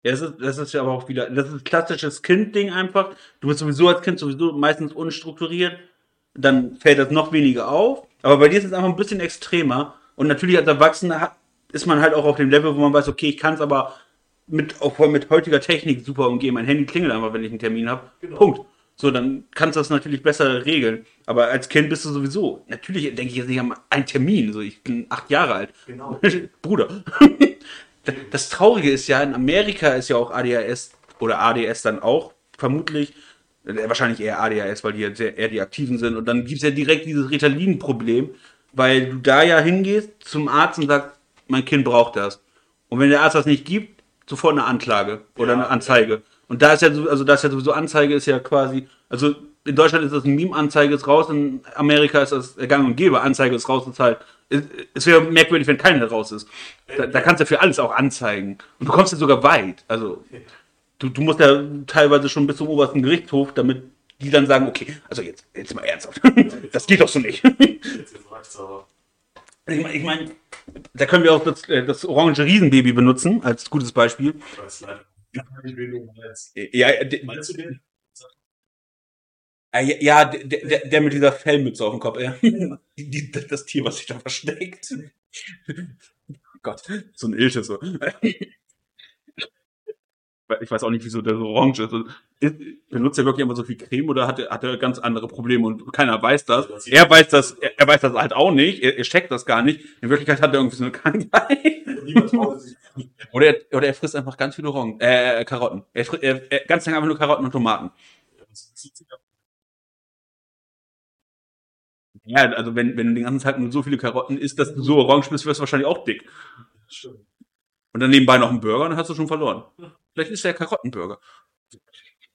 Ja, das ist, das ist ja aber auch wieder, das ist ein klassisches Kind-Ding einfach. Du bist sowieso als Kind sowieso meistens unstrukturiert, dann fällt das noch weniger auf. Aber bei dir ist es einfach ein bisschen extremer. Und natürlich als Erwachsener ist man halt auch auf dem Level, wo man weiß, okay, ich kann es aber mit, auch mit heutiger Technik super umgehen. Mein Handy klingelt einfach, wenn ich einen Termin habe. Genau. Punkt. So, dann kannst du das natürlich besser regeln. Aber als Kind bist du sowieso. Natürlich denke ich jetzt nicht an einen Termin. So, ich bin acht Jahre alt. Genau. Bruder. Das Traurige ist ja, in Amerika ist ja auch ADHS oder ADS dann auch, vermutlich. äh, Wahrscheinlich eher ADHS, weil die ja sehr, eher die Aktiven sind. Und dann gibt es ja direkt dieses Ritalin-Problem, weil du da ja hingehst zum Arzt und sagst, mein Kind braucht das. Und wenn der Arzt das nicht gibt, sofort eine Anklage oder Ja. eine Anzeige. Und da ist ja so, also da ist ja sowieso Anzeige ist ja quasi, also in Deutschland ist das ein Meme, Anzeige ist raus, in Amerika ist das gang und gäbe, Anzeige ist raus, halt, es, es wäre merkwürdig, wenn keine raus ist. Da, da kannst du für alles auch anzeigen. Und du kommst ja sogar weit. Also, du, du musst ja teilweise schon bis zum obersten Gerichtshof, damit die dann sagen, okay, also jetzt, jetzt mal ernsthaft. Das geht doch so nicht. Ich meine, ich mein, da können wir auch das, äh, das orange Riesenbaby benutzen, als gutes Beispiel. Ich weiß leider. Ja, Meinst du den? ja der, der, der mit dieser Fellmütze auf dem Kopf, ja. Die, die, das Tier, was sich da versteckt. Gott, so ein Ilche so. Ich weiß auch nicht, wieso der so orange ist. Ist- Benutzt er wirklich immer so viel Creme oder hat er, hat er ganz andere Probleme und keiner weiß das? Er weiß das, er, er weiß das halt auch nicht, er, er checkt das gar nicht. In Wirklichkeit hat er irgendwie so eine Krankheit. Oder er, oder er frisst einfach ganz viele Orangen, äh, Karotten. Er, er, er ganz lange einfach nur Karotten und Tomaten. Ja, also wenn, wenn du den ganzen Tag nur so viele Karotten isst, dass du so orange bist, wirst du wahrscheinlich auch dick. Stimmt. Und dann nebenbei noch einen Burger, dann hast du schon verloren. Vielleicht ist der Karottenburger.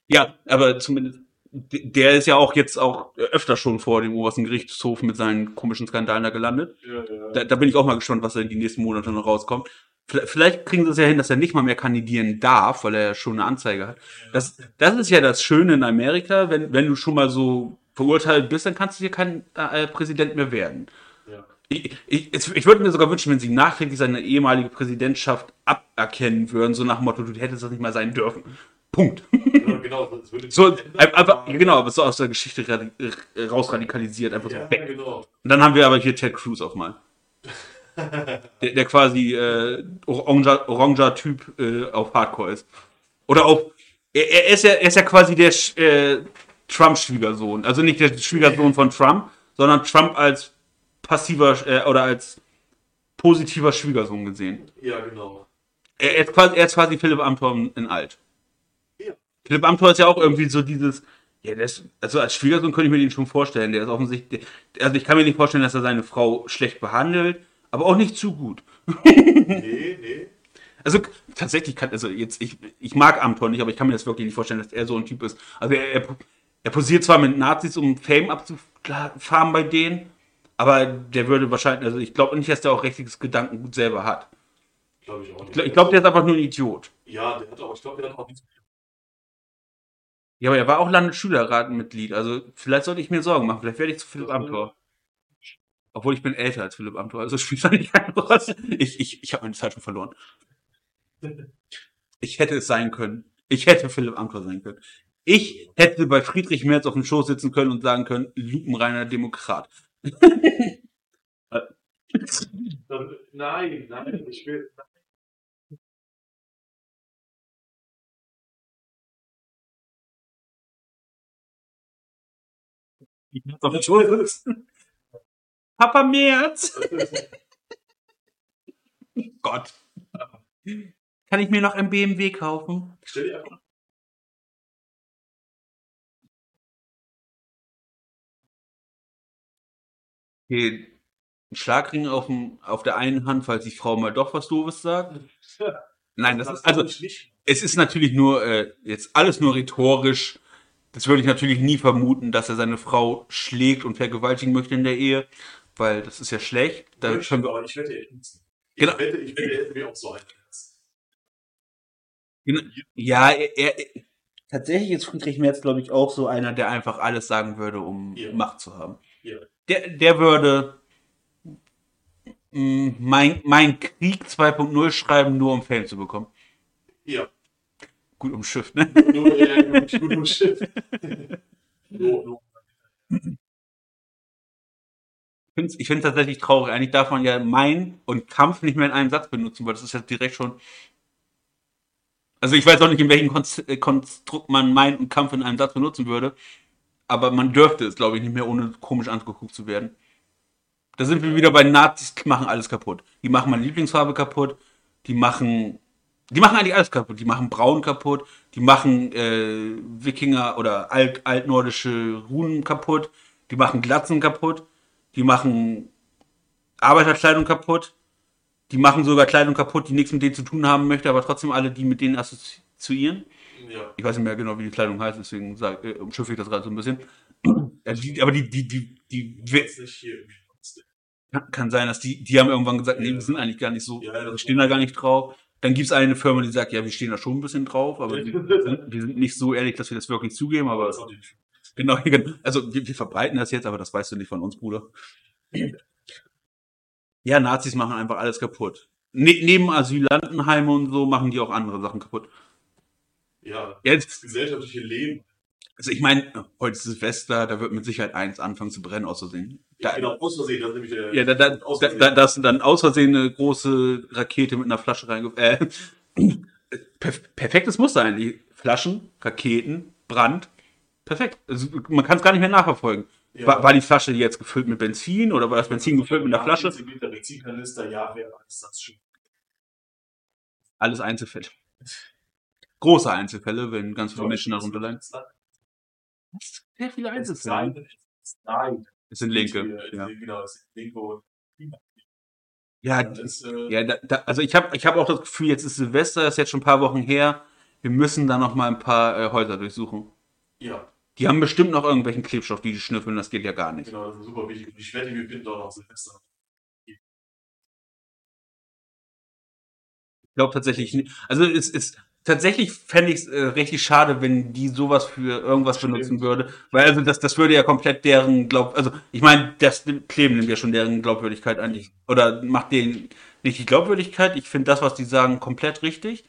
Ja, aber zumindest, der ist ja auch jetzt auch öfter schon vor dem obersten Gerichtshof mit seinen komischen Skandalen da gelandet. Ja, ja. Da, da bin ich auch mal gespannt, was da in die nächsten Monate noch rauskommt. Vielleicht, vielleicht kriegen sie es ja hin, dass er nicht mal mehr kandidieren darf, weil er ja schon eine Anzeige hat. Das, das ist ja das Schöne in Amerika, wenn, wenn du schon mal so verurteilt bist, dann kannst du hier kein äh, Präsident mehr werden. Ich, ich, ich würde mir sogar wünschen, wenn sie nachträglich seine ehemalige Präsidentschaft aberkennen würden, so nach dem Motto, du hättest das nicht mal sein dürfen. Punkt. Ja, genau. Das würde So, einfach, aber- genau, aber so aus der Geschichte radi rausradikalisiert, einfach so Ja, weg. genau. Und dann haben wir aber hier Ted Cruz auf mal. Der, der quasi äh, oranger, oranger Typ äh, auf Hardcore ist. Oder auf. Er, er, ist ja, er ist ja quasi der äh, Trump-Schwiegersohn. Also nicht der Schwiegersohn von Trump, sondern Trump als passiver äh, oder als positiver Schwiegersohn gesehen. Ja, genau. Er, er, ist quasi, er ist quasi Philipp Amthor in alt. Ja. Philipp Amthor ist ja auch irgendwie so dieses. Ja, ist, also als Schwiegersohn könnte ich mir den schon vorstellen. Der ist offensichtlich. Also ich kann mir nicht vorstellen, dass er seine Frau schlecht behandelt, aber auch nicht zu gut. Nee, nee. Also tatsächlich kann, also jetzt, ich, ich mag Amthor nicht, aber ich kann mir das wirklich nicht vorstellen, dass er so ein Typ ist. Also er, er, er posiert zwar mit Nazis, um Fame abzufahren bei denen, aber der würde wahrscheinlich, also ich glaube nicht, dass der auch richtiges Gedankengut selber hat. Glaube ich auch nicht. Ich glaube, glaub, der ist einfach nur ein Idiot. Ja, der hat auch, ich glaube, der hat auch nichts Ja, aber er war auch Landesschülerratenmitglied. Also vielleicht sollte ich mir Sorgen machen. Vielleicht werde ich zu Philipp Amthor. Obwohl ich bin älter als Philipp Amthor. Also spielt da nicht keine Rolle. Ich, ich, ich habe meine Zeit schon verloren. Ich hätte es sein können. Ich hätte Philipp Amthor sein können. Ich hätte bei Friedrich Merz auf dem Schoß sitzen können und sagen können, lupenreiner Demokrat. Nein, nein, ich will. Ich muss auf sitzen. Papa Merz! Gott. Kann ich mir noch ein BMW kaufen? Stell dir einfach. Ein Schlagring auf, dem, auf der einen Hand, falls die Frau mal doch was Doofes sagt. Nein, das ist, also, ich es ist natürlich nur, äh, jetzt alles nur rhetorisch. Das würde ich natürlich nie vermuten, dass er seine Frau schlägt und vergewaltigen möchte in der Ehe, weil das ist ja schlecht. Da ich, können wir, aber ich wette. Ich Genau. wette, ich wette, er auch so einen. Genau. ja, er, er, tatsächlich ist Friedrich Merz, glaube ich, auch so einer, der einfach alles sagen würde, um Ja. Macht zu haben. Ja. Der, der würde mh, mein, mein Krieg 2.0 schreiben, nur um Fame zu bekommen. Ja. Gut um Schiff, ne? Nur, ja, nur, nur Schiff. Ich finde es tatsächlich traurig. Eigentlich darf man ja Mein und Kampf nicht mehr in einem Satz benutzen, weil das ist ja direkt schon. Also ich weiß auch nicht, in welchem äh, Konstrukt man Mein und Kampf in einem Satz benutzen würde. Aber man dürfte es, glaube ich, nicht mehr, ohne komisch angeguckt zu werden. Da sind wir wieder bei Nazis, die machen alles kaputt. Die machen meine Lieblingsfarbe kaputt. Die machen. Die machen eigentlich alles kaputt. Die machen Braun kaputt. Die machen äh, Wikinger oder alt, altnordische Runen kaputt. Die machen Glatzen kaputt. Die machen Arbeiterkleidung kaputt. Die machen sogar Kleidung kaputt, die nichts mit denen zu tun haben möchte, aber trotzdem alle, die mit denen assoziieren. Ja. Ich weiß nicht mehr genau, wie die Kleidung heißt, deswegen sag, äh, umschiffe ich das gerade so ein bisschen. Ja, die, aber die, die, die, die, kann, kann sein, dass die, die haben irgendwann gesagt, nee, wir sind eigentlich gar nicht so, wir stehen da gar nicht drauf. Dann gibt es eine Firma, die sagt, ja, wir stehen da schon ein bisschen drauf, aber wir sind, nicht so ehrlich, dass wir das wirklich zugeben, aber Genau, genau. also wir, wir verbreiten das jetzt, aber das weißt du nicht von uns, Bruder. Ja, Nazis machen einfach alles kaputt. Ne neben Asylantenheime und so machen die auch andere Sachen kaputt. Ja, Ja, das Jetzt, gesellschaftliche Leben. also ich meine, heute ist Silvester, da wird mit Sicherheit eins anfangen zu brennen, aus Versehen. Da, genau, aus Versehen, das ist nämlich der. Ja, da, da, da, da, da ist dann aus Versehen eine große Rakete mit einer Flasche reingefallen. Äh, perf perfektes Muster eigentlich. Flaschen, Raketen, Brand. Perfekt. Also, man kann es gar nicht mehr nachverfolgen. Ja. War, war die Flasche jetzt gefüllt mit Benzin oder war das Benzin gefüllt mit einer Flasche? Benzinkanister, ja, wäre alles das schon. Alles Einzelfälle. Große Einzelfälle, wenn ganz viele Menschen darunter leiden. Sehr viele Einzelfälle. Nein. Es sind Linke. Ja. Ja, Genau, es sind Linke und ja, das ist, äh, ja da, da, also ich habe ich hab auch das Gefühl, jetzt ist Silvester, das ist jetzt schon ein paar Wochen her. Wir müssen da noch mal ein paar äh, Häuser durchsuchen. ja, Die haben bestimmt noch irgendwelchen Klebstoff, die die schnüffeln, das geht ja gar nicht. genau, das ist super wichtig. Und ich wette, wir finden auch noch Silvester. Ich glaube tatsächlich nicht. Also es ist tatsächlich fände ich es äh, richtig schade, wenn die sowas für irgendwas Stimmt. benutzen würde. Weil also das, das würde ja komplett deren Glaub, also ich meine, das Kleben nimmt ja schon deren Glaubwürdigkeit eigentlich. Oder macht denen nicht die Glaubwürdigkeit. Ich finde das, was die sagen, komplett richtig.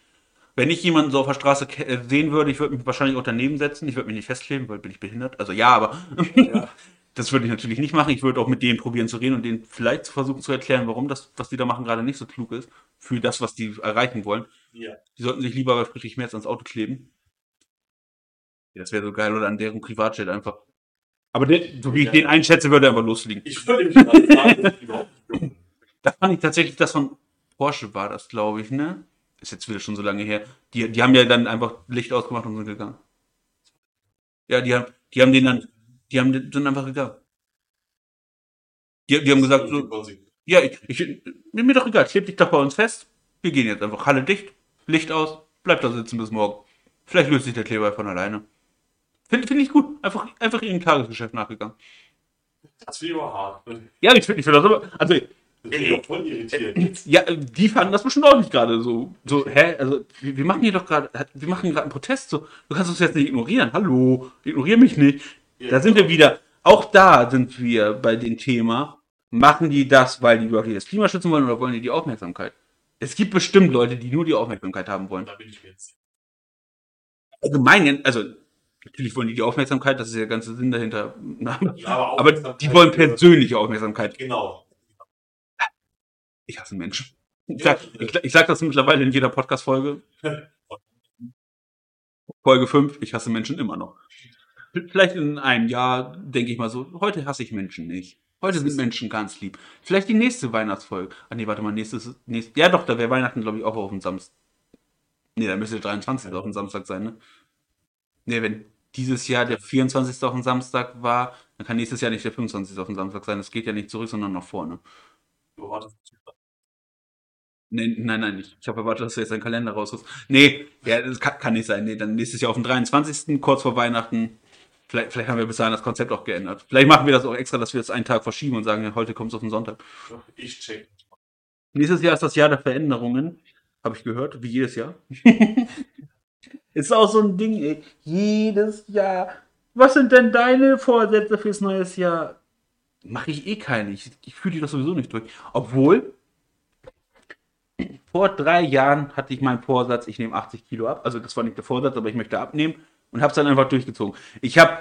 Wenn ich jemanden so auf der Straße äh, sehen würde, ich würde mich wahrscheinlich auch daneben setzen. Ich würde mich nicht festkleben, weil bin ich behindert. Also ja, aber Ja. das würde ich natürlich nicht machen. Ich würde auch mit denen probieren zu reden und denen vielleicht zu versuchen zu erklären, warum das, was die da machen, gerade nicht so klug ist. Für das, was die erreichen wollen. ja. Die sollten sich lieber bei Friedrich Merz ans Auto kleben. Ja, das wäre so geil. Oder an deren Privatjet einfach. Aber den, so wie ich Ja. den einschätze, würde er einfach losfliegen. Ich würde mich gerade fragen. Da fand ich tatsächlich, das von Porsche war das, glaube ich, ne? Ist jetzt wieder schon so lange her. Die, die haben ja dann einfach Licht ausgemacht und sind gegangen. Ja, die haben, die haben den dann, die haben sind einfach gegangen. Die, die haben gesagt so, ja, ich, ich, mir, mir doch egal, kleb dich doch bei uns fest. Wir gehen jetzt einfach. Halle dicht, Licht aus, bleib da sitzen bis morgen. Vielleicht löst sich der Kleber von alleine. Finde find ich gut. Einfach, einfach ihrem Tagesgeschäft nachgegangen. Das finde ich aber hart. Ja, ich finde ich find das aber, also, Das ist doch voll irritierend. Ja, äh, die fanden das bestimmt auch nicht gerade so. So, hä? Also, wir, wir machen hier doch gerade, wir machen gerade einen Protest. So, du kannst uns jetzt nicht ignorieren. Hallo, ignoriere mich nicht. Da sind wir wieder. Auch da sind wir bei dem Thema. Machen die das, weil die wirklich das Klima schützen wollen oder wollen die die Aufmerksamkeit? Es gibt bestimmt Leute, die nur die Aufmerksamkeit haben wollen. Da bin ich jetzt. Allgemein, also natürlich wollen die die Aufmerksamkeit, das ist der ganze Sinn dahinter. Ja, Aber Aufmerksamkeit die wollen persönliche Aufmerksamkeit. Genau. Ich hasse Menschen. Ich sag, ich, ich sag das mittlerweile in jeder Podcast-Folge. Folge 5, ich hasse Menschen immer noch. Vielleicht in einem Jahr denke ich mal so, heute hasse ich Menschen nicht. Heute sind Menschen ganz lieb. Vielleicht die nächste Weihnachtsfolge. Ah nee, warte mal, nächstes, nächstes ja doch, da wäre Weihnachten, glaube ich, auch auf dem Samstag. Nee, da müsste der 23. auf dem Samstag sein, ne? Nee, wenn dieses Jahr der 24. auf dem Samstag war, dann kann nächstes Jahr nicht der 25. auf dem Samstag sein. Das geht ja nicht zurück, sondern nach vorne. Nee, nein, nein, nicht. Ich habe erwartet, dass du jetzt deinen Kalender rausholst. Nee, ja, das kann, kann nicht sein. Nee, dann nächstes Jahr auf den 23. kurz vor Weihnachten. Vielleicht, vielleicht haben wir bis dahin das Konzept auch geändert. Vielleicht machen wir das auch extra, dass wir das einen Tag verschieben und sagen, heute kommt es auf den Sonntag. Ich check. Nächstes Jahr ist das Jahr der Veränderungen. Habe ich gehört, wie jedes Jahr. ist auch so ein Ding, ey. Jedes Jahr. Was sind denn deine Vorsätze fürs neue Jahr? Mache ich eh keine. Ich, ich fühle die doch sowieso nicht durch. Obwohl, vor drei Jahren hatte ich meinen Vorsatz, ich nehme 80 Kilo ab. Also das war nicht der Vorsatz, aber ich möchte abnehmen und habe es dann einfach durchgezogen. Ich habe,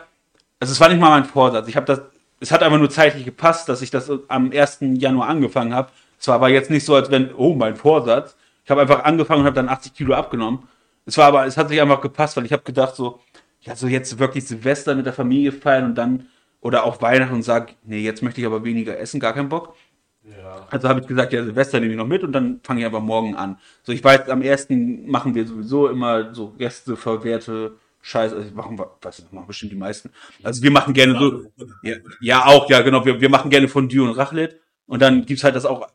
also es war nicht mal mein Vorsatz. Ich habe das, es hat einfach nur zeitlich gepasst, dass ich das am 1. Januar angefangen habe. Es war aber jetzt nicht so, als wenn, oh, mein Vorsatz. Ich habe einfach angefangen und habe dann 80 Kilo abgenommen. Es war aber, es hat sich einfach gepasst, weil ich habe gedacht so, ja, so jetzt wirklich Silvester mit der Familie feiern und dann, oder auch Weihnachten und sag, nee, jetzt möchte ich aber weniger essen, gar keinen Bock. Ja. Also habe ich gesagt, ja, Silvester nehme ich noch mit und dann fange ich einfach morgen an. So, ich weiß, am ersten machen wir sowieso immer so Gäste, verwehrte Scheiße. Also machen wir, das machen bestimmt die meisten. Also wir machen gerne so, ja, ja auch, ja, genau. Wir, wir machen gerne Fondue und Raclette. Und dann gibt's halt das auch,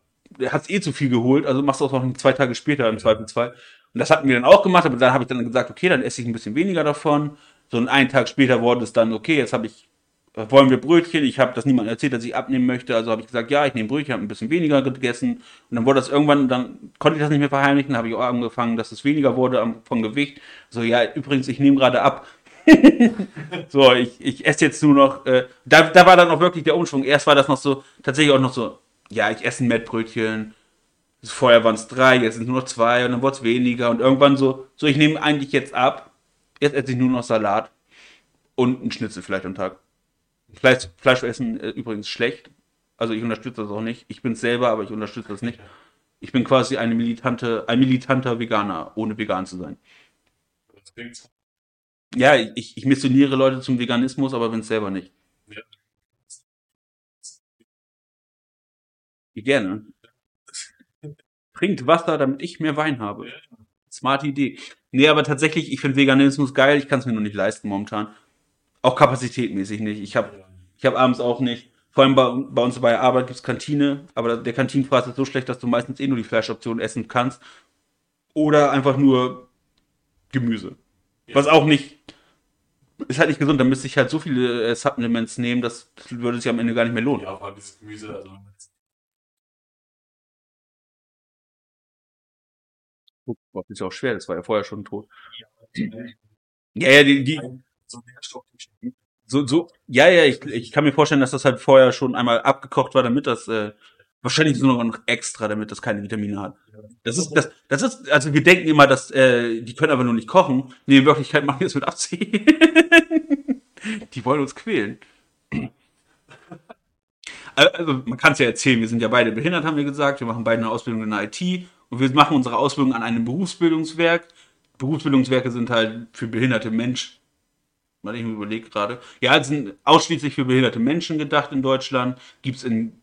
hat's eh zu viel geholt, also machst du auch noch zwei Tage später im Zweifelsfall. Und das hatten wir dann auch gemacht, aber dann habe ich dann gesagt, okay, dann esse ich ein bisschen weniger davon. So einen Tag später wurde es dann, okay, jetzt habe ich, wollen wir Brötchen. Ich habe das niemandem erzählt, dass ich abnehmen möchte. Also habe ich gesagt, ja, ich nehme Brötchen, habe ein bisschen weniger gegessen. Und dann wurde das irgendwann, dann konnte ich das nicht mehr verheimlichen, habe ich auch angefangen, dass es weniger wurde vom Gewicht. So, ja, übrigens, ich nehme gerade ab. so, ich, ich esse jetzt nur noch. Äh, da, da war dann auch wirklich der Umschwung. Erst war das noch so, tatsächlich auch noch so, ja, ich esse ein Mettbrötchen. Vorher waren es drei, jetzt sind es nur noch zwei und dann wurde es weniger. Und irgendwann so, so, ich nehme eigentlich jetzt ab. Jetzt esse ich nur noch Salat und ein Schnitzel vielleicht am Tag. Fleisch, Fleisch essen äh, übrigens schlecht. Also ich unterstütze das auch nicht. Ich bin selber, aber ich unterstütze das nicht. Ich bin quasi eine militante, ein militanter Veganer, ohne vegan zu sein. Das klingt Ja, ich, ich missioniere Leute zum Veganismus, aber bin es selber nicht. Ja. Wie gerne. Trinkt Wasser, damit ich mehr Wein habe. Ja. Smarte Idee. Nee, aber tatsächlich, ich finde Veganismus geil, ich kann es mir nur nicht leisten momentan. Auch kapazitätmäßig nicht. Ich habe ich hab abends auch nicht. Vor allem bei, bei uns bei der Arbeit gibt's Kantine, aber der Kantinenpreis ist so schlecht, dass du meistens eh nur die Fleischoption essen kannst. Oder einfach nur Gemüse. Ja. Was auch nicht. Ist halt nicht gesund, da müsste ich halt so viele äh, Supplements nehmen, das, das würde sich am Ende gar nicht mehr lohnen. Ja, vor allem dieses Gemüse, also Guck, boah, ist ja auch schwer, das war ja vorher schon tot. Ja, ja, die, die, so Nährstoff so, so, ja, ja, ich, ich kann mir vorstellen, dass das halt vorher schon einmal abgekocht war, damit das, äh, wahrscheinlich sogar noch extra, damit das keine Vitamine hat. Das ist, das, das ist, also wir denken immer, dass, äh, die können aber nur nicht kochen. Nee, in Wirklichkeit machen die das mit Absicht. die wollen uns quälen. Also, man kann es ja erzählen, wir sind ja beide behindert, haben wir gesagt. Wir machen beide eine Ausbildung in der IT und wir machen unsere Ausbildung an einem Berufsbildungswerk. Berufsbildungswerke sind halt für behinderte Menschen. Weil ich mir überlege gerade. Ja, es sind ausschließlich für behinderte Menschen gedacht in Deutschland. Gibt es in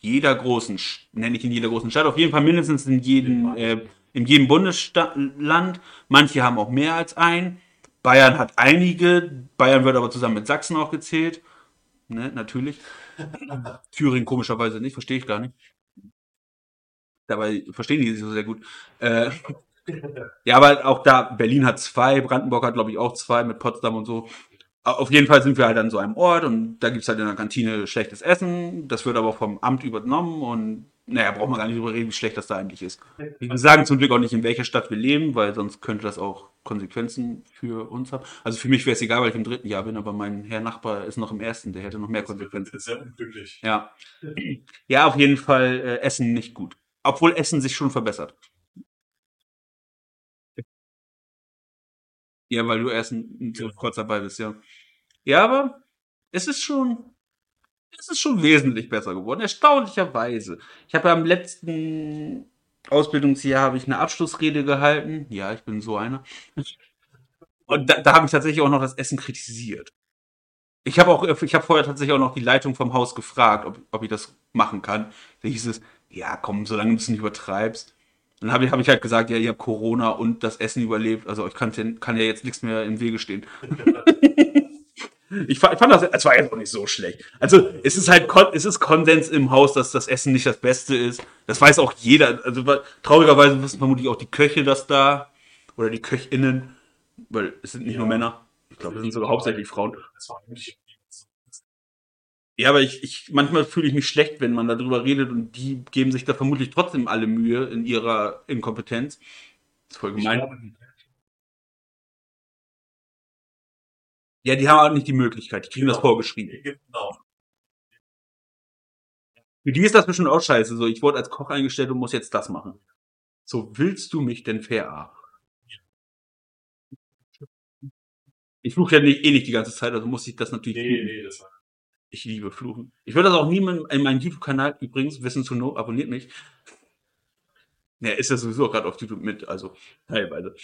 jeder großen, nenne ich in jeder großen Stadt, auf jeden Fall mindestens in jedem, äh, in jedem Bundesland. Manche haben auch mehr als ein. Bayern hat einige. Bayern wird aber zusammen mit Sachsen auch gezählt. Ne, natürlich. Thüringen komischerweise nicht, verstehe ich gar nicht. Dabei verstehen die sich so sehr gut. Äh, ja, aber auch da, Berlin hat zwei, Brandenburg hat, glaube ich, auch zwei mit Potsdam und so. Auf jeden Fall sind wir halt an so einem Ort und da gibt's halt in der Kantine schlechtes Essen. Das wird aber vom Amt übernommen und naja, braucht man gar nicht drüber reden, wie schlecht das da eigentlich ist. Wir sagen zum Glück auch nicht, in welcher Stadt wir leben, weil sonst könnte das auch Konsequenzen für uns haben. Also für mich wäre es egal, weil ich im dritten Jahr bin, aber mein Herr Nachbar ist noch im ersten, der hätte noch mehr Konsequenzen. Sehr unglücklich. Ja. Ja, auf jeden Fall äh, Essen nicht gut. Obwohl Essen sich schon verbessert. Ja, weil du erst ein, ein so kurz dabei bist, ja. Ja, aber es ist schon, es ist schon wesentlich besser geworden, erstaunlicherweise. Ich habe ja am letzten Ausbildungsjahr habe ich eine Abschlussrede gehalten. Ja, ich bin so einer. Und da, da habe ich tatsächlich auch noch das Essen kritisiert. Ich habe auch, ich habe vorher tatsächlich auch noch die Leitung vom Haus gefragt, ob, ob ich das machen kann. Da hieß es, ja, komm, solange du es nicht übertreibst. Dann habe ich, hab ich halt gesagt, ja, ihr habt Corona und das Essen überlebt, also euch kann, kann ja jetzt nichts mehr im Wege stehen. ich, fand, ich fand das, es war jetzt auch nicht so schlecht. Also es ist halt, es ist Konsens im Haus, dass das Essen nicht das Beste ist. Das weiß auch jeder. Also traurigerweise wissen vermutlich auch die Köche das da oder die KöchInnen, weil es sind nicht Ja. nur Männer. Ich glaube, es sind sogar hauptsächlich Frauen. Das war eigentlich Ja, aber ich, ich manchmal fühle ich mich schlecht, wenn man darüber redet und die geben sich da vermutlich trotzdem alle Mühe in ihrer Inkompetenz. Das ist voll gemein. Ja, die haben auch nicht die Möglichkeit, die kriegen das Genau. vorgeschrieben. Genau. Für die ist das bestimmt auch scheiße. So, ich wurde als Koch eingestellt und muss jetzt das machen. So, willst du mich denn verarschen? Ich fluche ja nicht, eh nicht die ganze Zeit, also muss ich das natürlich Nee, nee, das war. Ich liebe Fluchen. Ich würde das auch niemandem in meinem YouTube-Kanal übrigens, Wissen to Know, abonniert mich. Ja, ist ja sowieso gerade auf YouTube mit, also teilweise.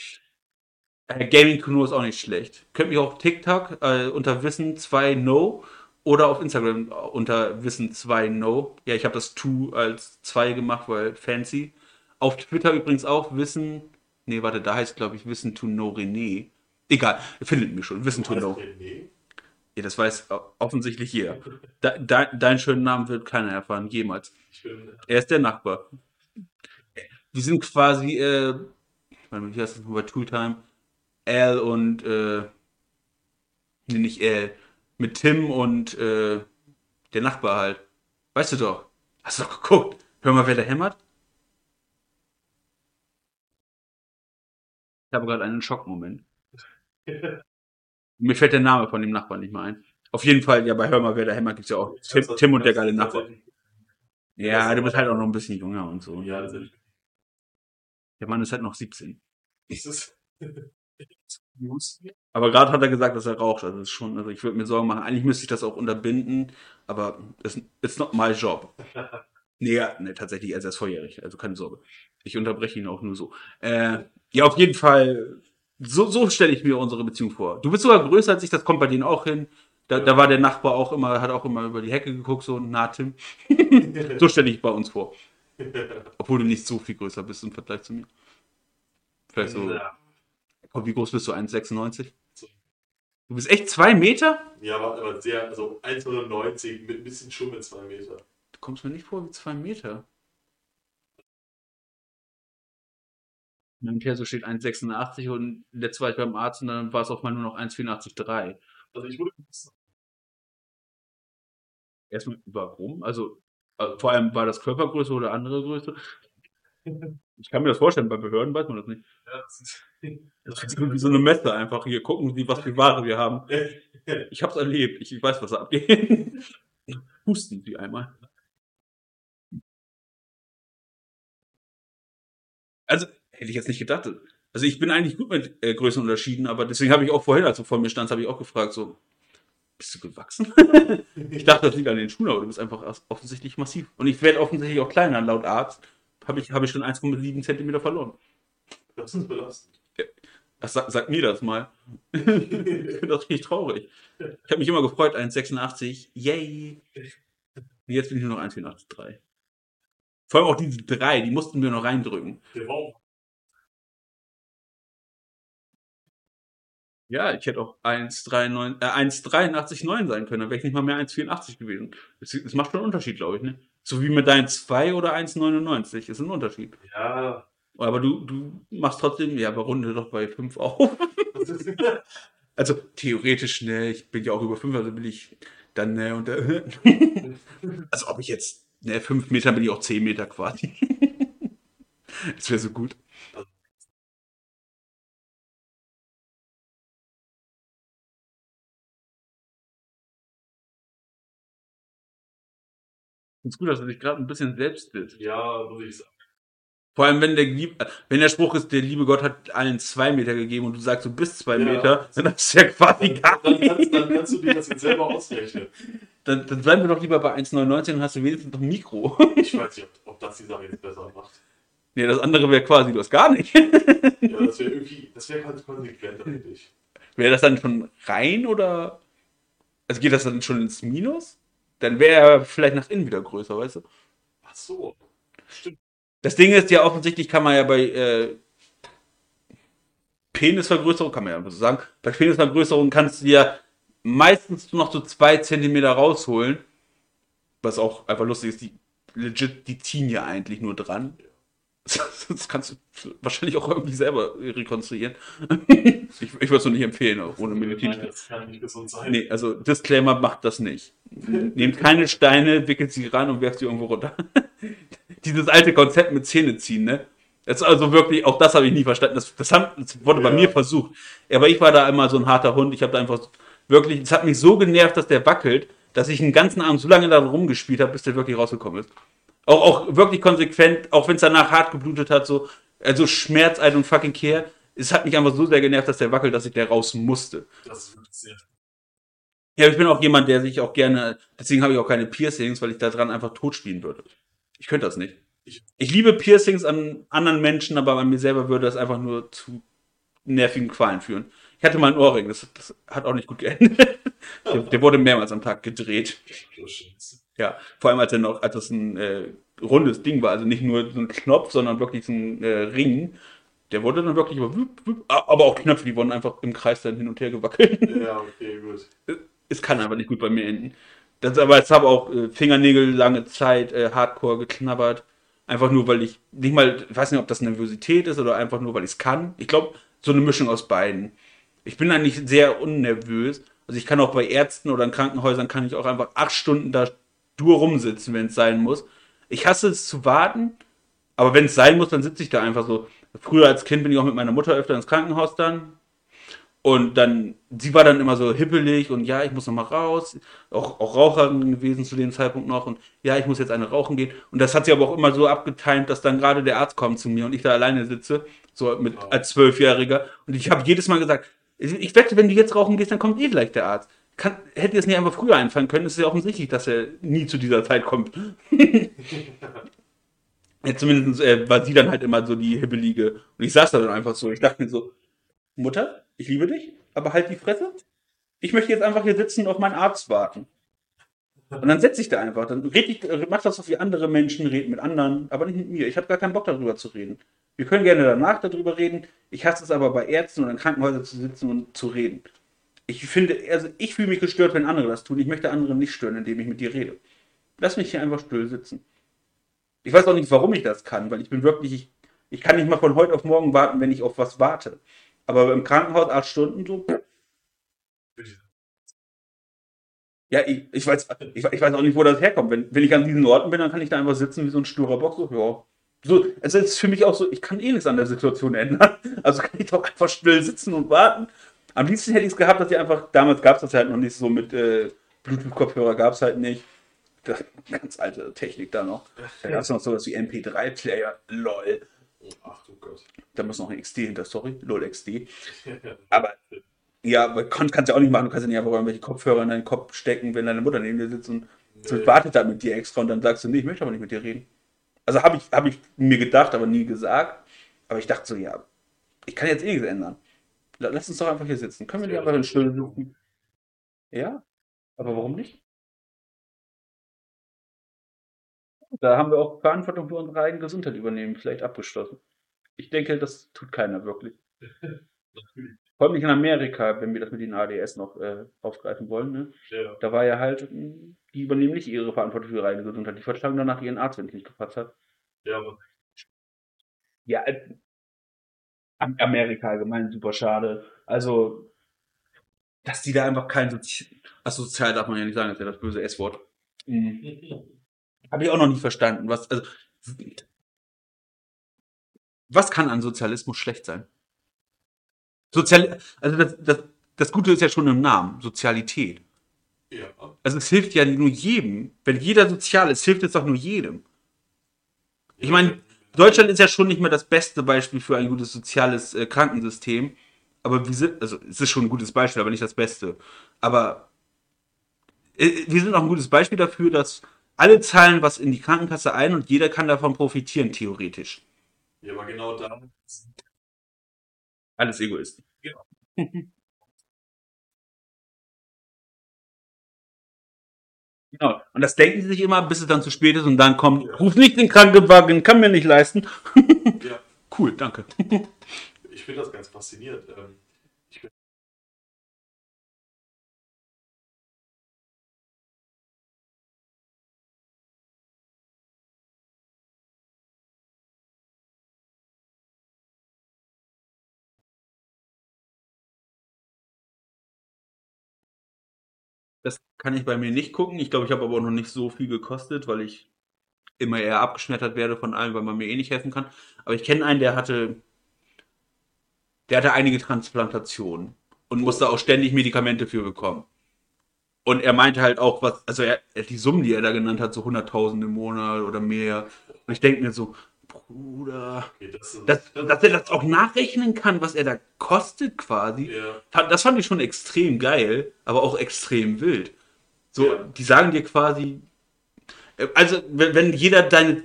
Äh, Gaming to Know ist auch nicht schlecht. Könnt mich auch auf TikTok äh, unter Wissen 2 No oder auf Instagram unter Wissen 2 No. Ja, ich habe das To als 2 gemacht, weil fancy. Auf Twitter übrigens auch Wissen. Nee, warte, da heißt glaube ich Wissen to Know René. Egal, findet mich schon. Wissen to Know. René? Ja, das weiß o- offensichtlich jeder. De, de, deinen schönen Namen wird keiner erfahren, jemals. Ich bin. Er ist der Nachbar. Wir sind quasi, äh, warte mal, wie heißt das noch bei Tooltime? Al und, äh, nee, nicht Al, mit Tim und, äh, der Nachbar halt. Weißt du doch. Hast du doch geguckt. Hör mal, wer da hämmert. Ich habe gerade einen Schockmoment. Mir fällt der Name von dem Nachbarn nicht mehr ein. Auf jeden Fall, ja, bei Hör mal, wer da hämmert, gibt's ja auch Tim, Tim und der geile Nachbar. Ja, du bist halt auch noch ein bisschen jünger und so. Ja, das ist. Der Mann ist halt noch 17. Das ist. Aber gerade hat er gesagt, dass er raucht. Also ist schon, also ich würde mir Sorgen machen. Eigentlich müsste ich das auch unterbinden, aber it's, it's not my job. Nee, nee, tatsächlich, also er ist volljährig, also keine Sorge. Ich unterbreche ihn auch nur so. Äh, ja, auf jeden Fall, so, so stelle ich mir unsere Beziehung vor. Du bist sogar größer als ich, das kommt bei denen auch hin. Da, da war der Nachbar auch immer, hat auch immer über die Hecke geguckt, so, na Tim. So stelle ich bei uns vor. Obwohl du nicht so viel größer bist im Vergleich zu mir. Vielleicht so, Ja. Komm, wie groß bist du? 1,96? Du bist echt zwei Meter? Ja, aber, aber sehr, also 1,90 mit ein bisschen Schummel, 2 Meter. Du kommst mir nicht vor wie zwei Meter. In meinem Perso steht 1,86 und letztes war ich beim Arzt und dann war es auf mal nur noch 1,84,3. Also ich wurde. Erstmal, warum? Also, also, vor allem war das Körpergröße oder andere Größe? Ich kann mir das vorstellen, bei Behörden weiß man das nicht. Ja, das ist. Das ist wie so eine Messe einfach. Hier gucken Sie, was für Ware wir haben. Ich hab's erlebt. Ich weiß, was da abgeht. Husten Sie einmal. Also, hätte ich jetzt nicht gedacht. Also, ich bin eigentlich gut mit äh, Größenunterschieden, aber deswegen habe ich auch vorhin, als du vor mir standst, habe ich auch gefragt, so, bist du gewachsen? ich dachte, das liegt an den Schuhen, aber du bist einfach off- offensichtlich massiv. Und ich werde offensichtlich auch kleiner, laut Arzt. Habe ich, habe ich schon 1,7 Zentimeter verloren. Das ist belastend. Das, sag, sag mir das mal. ich bin das richtig traurig. Ich habe mich immer gefreut, 1,86. Yay! Und jetzt bin ich nur noch 1,84,3. Vor allem auch diese drei, die mussten wir noch reindrücken. Der war Ja, ich hätte auch 1,89 äh, 1,83,9 sein können, dann wäre ich nicht mal mehr 1,84 gewesen. Das, das macht schon einen Unterschied, glaube ich, ne? So wie mit deinen 2 oder 1,99 ist ein Unterschied. Ja. Aber du, du machst trotzdem, ja, aber runde doch bei 5 auf. Also theoretisch, ne, ich bin ja auch über fünf, also bin ich dann, ne, und äh, also ob ich jetzt, ne, fünf Meter bin ich auch zehn Meter quasi. Das wäre so gut. Ich gut, dass du dich gerade ein bisschen selbst bist. Ja, muss ich sagen. Vor allem, wenn der, wenn der Spruch ist, der liebe Gott hat allen zwei Meter gegeben und du sagst, du bist zwei Ja. Meter, dann ist ja quasi gar Dann kannst, nicht. dann kannst du dir das jetzt selber ausrechnen. Dann, dann bleiben wir doch lieber bei 1,99 und hast du wenigstens noch ein Mikro. Ich weiß nicht, ob, ob das die Sache jetzt besser macht. nee, das andere wäre quasi, du hast gar nicht. Ja, das wäre irgendwie, das wäre halt konsequenter, finde ich. Wäre das dann schon rein oder? Also geht das dann schon ins Minus? Dann wäre er vielleicht nach innen wieder größer, weißt du? Ach so. Stimmt. Das Ding ist ja offensichtlich kann man ja bei äh, Penisvergrößerung, kann man ja so sagen, bei Penisvergrößerung kannst du ja meistens nur noch so zwei Zentimeter rausholen. Was auch einfach lustig ist, die legit, die ziehen ja eigentlich nur dran. Das kannst du wahrscheinlich auch irgendwie selber rekonstruieren. Ich, ich würde es nur nicht empfehlen, auch ohne Medizin. Das kann nicht gesund sein. Nee, also Disclaimer macht das nicht. Nehmt keine Steine, wickelt sie ran und werft sie irgendwo runter. Dieses alte Konzept mit Zähne ziehen, ne? Das ist also wirklich, auch das habe ich nie verstanden. Das, das, haben, das wurde bei Ja. mir versucht. Aber ich war da immer so ein harter Hund. Ich habe da einfach wirklich, es hat mich so genervt, dass der wackelt, dass ich den ganzen Abend so lange da rumgespielt habe, bis der wirklich rausgekommen ist. Auch, auch wirklich konsequent, auch wenn es danach hart geblutet hat, so, also Schmerz, ein und fucking Care. Es hat mich einfach so sehr genervt, dass der wackelt, dass ich der raus musste. Das ist wirklich sehr. Ja, ich bin auch jemand, der sich auch gerne, deswegen habe ich auch keine Piercings, weil ich da dran einfach tot spielen würde. Ich könnte das nicht. Ich- Ich liebe Piercings an anderen Menschen, aber an mir selber würde das einfach nur zu nervigen Qualen führen. Ich hatte mal einen Ohrring, das, das hat auch nicht gut geendet. Der, der wurde mehrmals am Tag gedreht. Ja, vor allem als er noch, als das ein äh, rundes Ding war, also nicht nur so ein Knopf, sondern wirklich so ein äh, Ring. Der wurde dann wirklich wüpp, aber auch Knöpfe, die wurden einfach im Kreis dann hin und her gewackelt. Ja, okay, gut. Es kann aber nicht gut bei mir enden. Das, aber jetzt habe auch äh, Fingernägel lange Zeit äh, hardcore geknabbert. Einfach nur, weil ich nicht mal, ich weiß nicht, ob das Nervosität ist oder einfach nur, weil ich es kann. Ich glaube, so eine Mischung aus beiden. Ich bin eigentlich sehr unnervös. Also ich kann auch bei Ärzten oder in Krankenhäusern kann ich auch einfach acht Stunden da dur rumsitzen, wenn es sein muss. Ich hasse es zu warten, aber wenn es sein muss, dann sitze ich da einfach so. Früher als Kind bin ich auch mit meiner Mutter öfter ins Krankenhaus dann. Und dann, sie war dann immer so hippelig und ja, ich muss noch mal raus. Auch, auch Raucherin gewesen zu dem Zeitpunkt noch. Und ja, ich muss jetzt eine rauchen gehen. Und das hat sie aber auch immer so abgetimt, dass dann gerade der Arzt kommt zu mir und ich da alleine sitze, so mit Wow. als Zwölfjähriger. Und ich habe jedes Mal gesagt, ich ich wette, wenn du jetzt rauchen gehst, dann kommt eh gleich der Arzt. Kann, hätte es nicht einfach früher einfallen können, ist ja offensichtlich, dass er nie zu dieser Zeit kommt. ja, zumindest äh, war sie dann halt immer so die Hibbelige. Und ich saß da dann einfach so. Ich dachte mir so, Mutter, ich liebe dich, aber halt die Fresse. Ich möchte jetzt einfach hier sitzen und auf meinen Arzt warten. Und dann setze ich da einfach. Dann red ich, äh, mach das so wie andere Menschen, red mit anderen, aber nicht mit mir. Ich habe gar keinen Bock darüber zu reden. Wir können gerne danach darüber reden. Ich hasse es aber bei Ärzten oder in Krankenhäusern zu sitzen und zu reden. Ich finde, also ich fühle mich gestört, wenn andere das tun. Ich möchte andere nicht stören, indem ich mit dir rede. Lass mich hier einfach still sitzen. Ich weiß auch nicht, warum ich das kann, weil ich bin wirklich, ich, ich kann nicht mal von heute auf morgen warten, wenn ich auf was warte. Aber im Krankenhaus acht Stunden so. Ja, ich, ich, weiß, ich, ich weiß auch nicht, wo das herkommt. Wenn, wenn ich an diesen Orten bin, dann kann ich da einfach sitzen wie so ein sturer Bock. So, ja. So, es ist für mich auch so, ich kann eh nichts an der Situation ändern. Also kann ich doch einfach still sitzen und warten. Am liebsten hätte ich es gehabt, dass ich einfach, damals gab es das halt noch nicht so mit äh, Bluetooth-Kopfhörer, gab es halt nicht. Das, ganz alte Technik da noch. Da gab es noch sowas wie MP3-Player, lol. Ach du Gott. Da muss noch ein XD hinter, sorry, lol XD. Aber ja, aber kann, kannst du auch nicht machen. Du kannst ja nicht einfach irgendwelche Kopfhörer in deinen Kopf stecken, wenn deine Mutter neben dir sitzt und Nee. wartet da mit dir extra und dann sagst du, nee, ich möchte aber nicht mit dir reden. Also habe ich, hab ich mir gedacht, aber nie gesagt. Aber ich dachte so, ja, ich kann jetzt eh nichts ändern. La- Lass uns doch einfach hier sitzen. Können wir Ja, einfach Stille ist sitzen? Ja, aber warum nicht? Da haben wir auch Verantwortung für unsere eigene Gesundheit übernehmen, vielleicht abgeschlossen. Ich denke, das tut keiner wirklich. Vor allem nicht in Amerika, wenn wir das mit den ADS noch äh, aufgreifen wollen. Ne? Ja. Da war ja halt, mh, die übernehmen nicht ihre Verantwortung für ihre eigene Gesundheit. Die verklagen danach ihren Arzt, wenn es nicht gepasst hat. ja, aber Ja, äh, Amerika allgemein super schade. Also, dass die da einfach kein Sozi Ach, sozial darf man ja nicht sagen, das ist ja das böse S-Wort. Mhm. Habe ich auch noch nicht verstanden. Was, also, was kann an Sozialismus schlecht sein? Sozial, also das, das, das Gute ist ja schon im Namen, Sozialität. Ja. Also es hilft ja nur jedem. Wenn jeder sozial ist, hilft es doch nur jedem. Ich meine, Deutschland ist ja schon nicht mehr das beste Beispiel für ein gutes soziales äh, Krankensystem. Aber wir sind, also es ist schon ein gutes Beispiel, aber nicht das Beste. Aber äh, wir sind auch ein gutes Beispiel dafür, dass alle zahlen was in die Krankenkasse ein und jeder kann davon profitieren, theoretisch. Ja, aber genau da. Alles Egoisten. Genau. Genau. Und das denken sie sich immer, bis es dann zu spät ist und dann kommt, ja. ruf nicht den Krankenwagen, kann mir nicht leisten. ja. Cool, danke. ich finde das ganz faszinierend. Ähm, Das kann ich bei mir nicht gucken. Ich glaube, ich habe aber auch noch nicht so viel gekostet, weil ich immer eher abgeschmettert werde von allem, weil man mir eh nicht helfen kann. Aber ich kenne einen, der hatte, der hatte einige Transplantationen und musste auch ständig Medikamente für bekommen. Und er meinte halt auch, was, also er, die Summen, die er da genannt hat, so 100.000 im Monat oder mehr. Und ich denke mir so, Bruder, okay, das ist, dass, dass er das auch nachrechnen kann, was er da kostet quasi. ja. Das fand ich schon extrem geil, aber auch extrem wild. So, Ja. die sagen dir quasi, äh, also wenn, wenn jeder deine,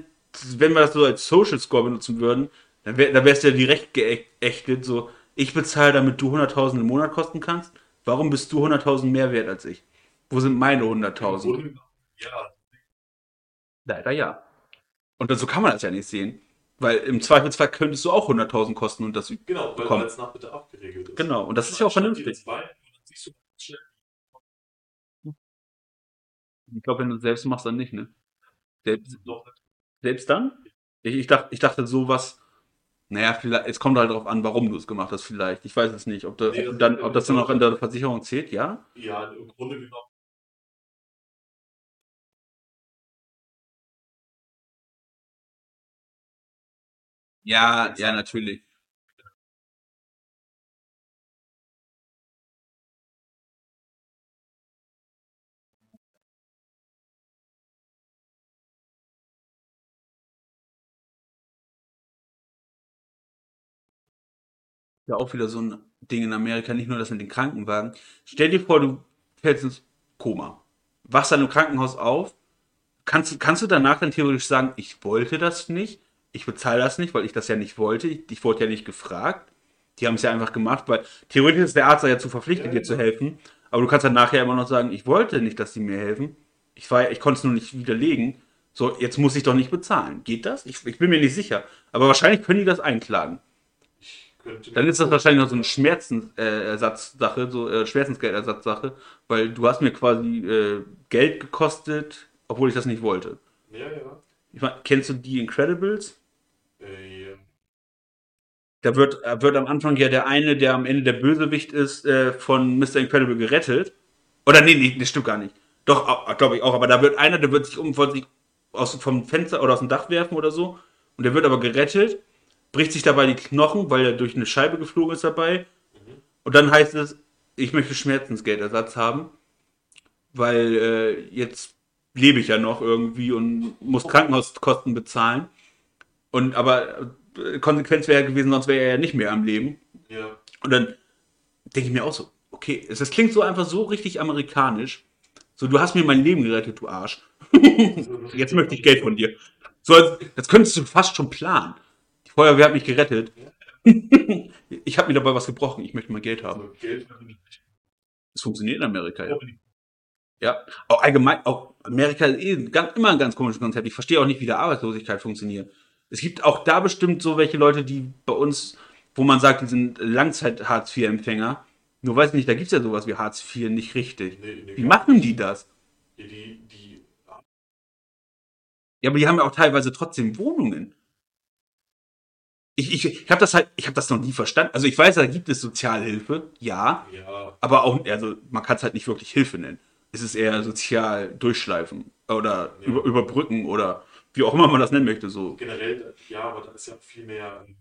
wenn wir das so als Social Score benutzen würden, dann, wär, dann wärst du ja direkt geächtet, so, ich bezahle, damit du 100.000 im Monat kosten kannst. Warum bist du 100.000 mehr wert als ich? Wo sind meine 100.000? Grunde- Ja, Leider ja. Und so kann man das ja nicht sehen. Weil im Zweifelsfall könntest du auch 100.000 kosten und das genau, weil bekommen. es nach Bedarf geregelt ist. Genau, und das ist ja auch vernünftig. Ich glaube, wenn du es selbst machst, dann nicht, ne? Selbst, selbst dann? Ich, ich, dachte, ich dachte sowas, naja, vielleicht, es kommt halt darauf an, warum du es gemacht hast, vielleicht. Ich weiß es nicht. Ob, da, Nee, ob, das- dann, ob das dann auch in der Versicherung zählt, ja? ja, im Grunde genommen. Ja, ja, natürlich. Ja, auch wieder so ein Ding in Amerika, nicht nur das mit den Krankenwagen. Stell dir vor, du fällst ins Koma. Wachst dann im Krankenhaus auf. Kannst, kannst du danach dann theoretisch sagen, ich wollte das nicht, ich bezahle das nicht, weil ich das ja nicht wollte, ich, ich wurde ja nicht gefragt. Die haben es ja einfach gemacht, weil theoretisch ist der Arzt ja dazu verpflichtet, Ja, dir zu helfen. Aber du kannst dann nachher immer noch sagen, ich wollte nicht, dass sie mir helfen. Ich, war, ich konnte es nur nicht widerlegen. So, jetzt muss ich doch nicht bezahlen. Geht das? Ich, ich bin mir nicht sicher. Aber wahrscheinlich können die das einklagen. Ich könnte Dann ist das wahrscheinlich noch so eine Schmerzenersatzsache, so äh, Schmerzensgeldersatzsache, weil du hast mir quasi äh, Geld gekostet, obwohl ich das nicht wollte. Ja, ja. Ich mein, kennst du die Incredibles? Äh. Da wird, äh, wird am Anfang ja der eine, der am Ende der Bösewicht ist, äh, von Mr. Incredible gerettet. Oder nee, nee, das stimmt gar nicht. Doch, glaube ich auch, aber da wird einer, der wird sich um, wollte sich aus, vom Fenster oder aus dem Dach werfen oder so. Und der wird aber gerettet, bricht sich dabei die Knochen, weil er durch eine Scheibe geflogen ist dabei. Und dann heißt es, ich möchte Schmerzensgeldersatz haben, weil äh, jetzt lebe ich ja noch irgendwie und muss Krankenhauskosten bezahlen. Und aber äh, Konsequenz wäre gewesen, sonst wäre er ja nicht mehr am Leben. ja. Und dann denke ich mir auch so, okay, es- das klingt so einfach so richtig amerikanisch. So, du hast mir mein Leben gerettet, du Arsch. Jetzt möchte ich Geld von dir. So, das könntest du fast schon planen. Die Feuerwehr hat mich gerettet. ich habe mir dabei was gebrochen. Ich möchte mal Geld haben. Das funktioniert in Amerika, ja. Ja, auch allgemein, auch Amerika ist eh ganz, immer ein ganz komisches Konzept. Ich verstehe auch nicht, wie da Arbeitslosigkeit funktioniert. Es gibt auch da bestimmt so welche Leute, die bei uns, wo man sagt, die sind Langzeit-Hartz-IV-Empfänger. Nur weiß ich nicht, da gibt es ja sowas wie Hartz IV nicht richtig. Nee, nee, Wie machen die das? Die, die, die, Ja, aber die haben ja auch teilweise trotzdem Wohnungen. Ich, ich, ich habe das halt, ich habe das noch nie verstanden. Also ich weiß, da gibt es Sozialhilfe, ja, Ja, aber auch, also man kann es halt nicht wirklich Hilfe nennen. Es ist eher sozial durchschleifen oder Ja. über, überbrücken oder wie auch immer man das nennen möchte. So. generell, ja, aber da ist ja viel mehr. ähm,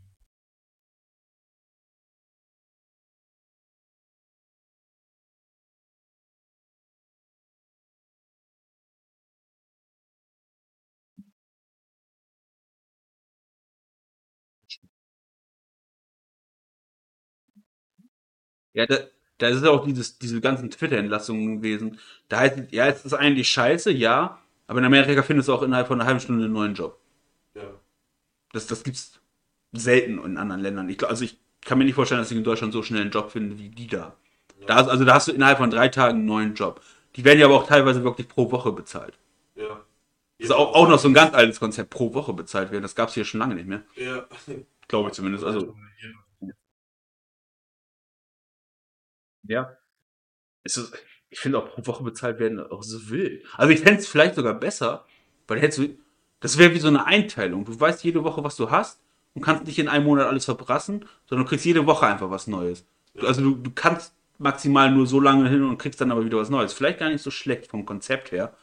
Ja, da, da ist ja auch dieses, diese ganzen Twitter-Entlassungen gewesen. Da heißt es, ja, es ist eigentlich scheiße, ja, aber in Amerika findest du auch innerhalb von einer halben Stunde einen neuen Job. Ja, Das, das gibt's selten in anderen Ländern. Ich, also ich kann mir nicht vorstellen, dass ich in Deutschland so schnell einen Job finde wie die da. Da, hast- also da hast du innerhalb von drei Tagen einen neuen Job. Die werden ja aber auch teilweise wirklich pro Woche bezahlt. ja. Das ist auch, auch noch so ein ganz altes Konzept, pro Woche bezahlt werden. Das gab's hier schon lange nicht mehr. Ja. Glaube ich zumindest. Also, ja. Es ist, ich finde auch pro Woche bezahlt werden auch so wild. Also ich fände es vielleicht sogar besser, weil hättest du, das wäre wie so eine Einteilung. Du weißt jede Woche, was du hast und kannst nicht in einem Monat alles verbrassen, sondern du kriegst jede Woche einfach was Neues. Also du, du kannst maximal nur so lange hin und kriegst dann aber wieder was Neues. Vielleicht gar nicht so schlecht vom Konzept her.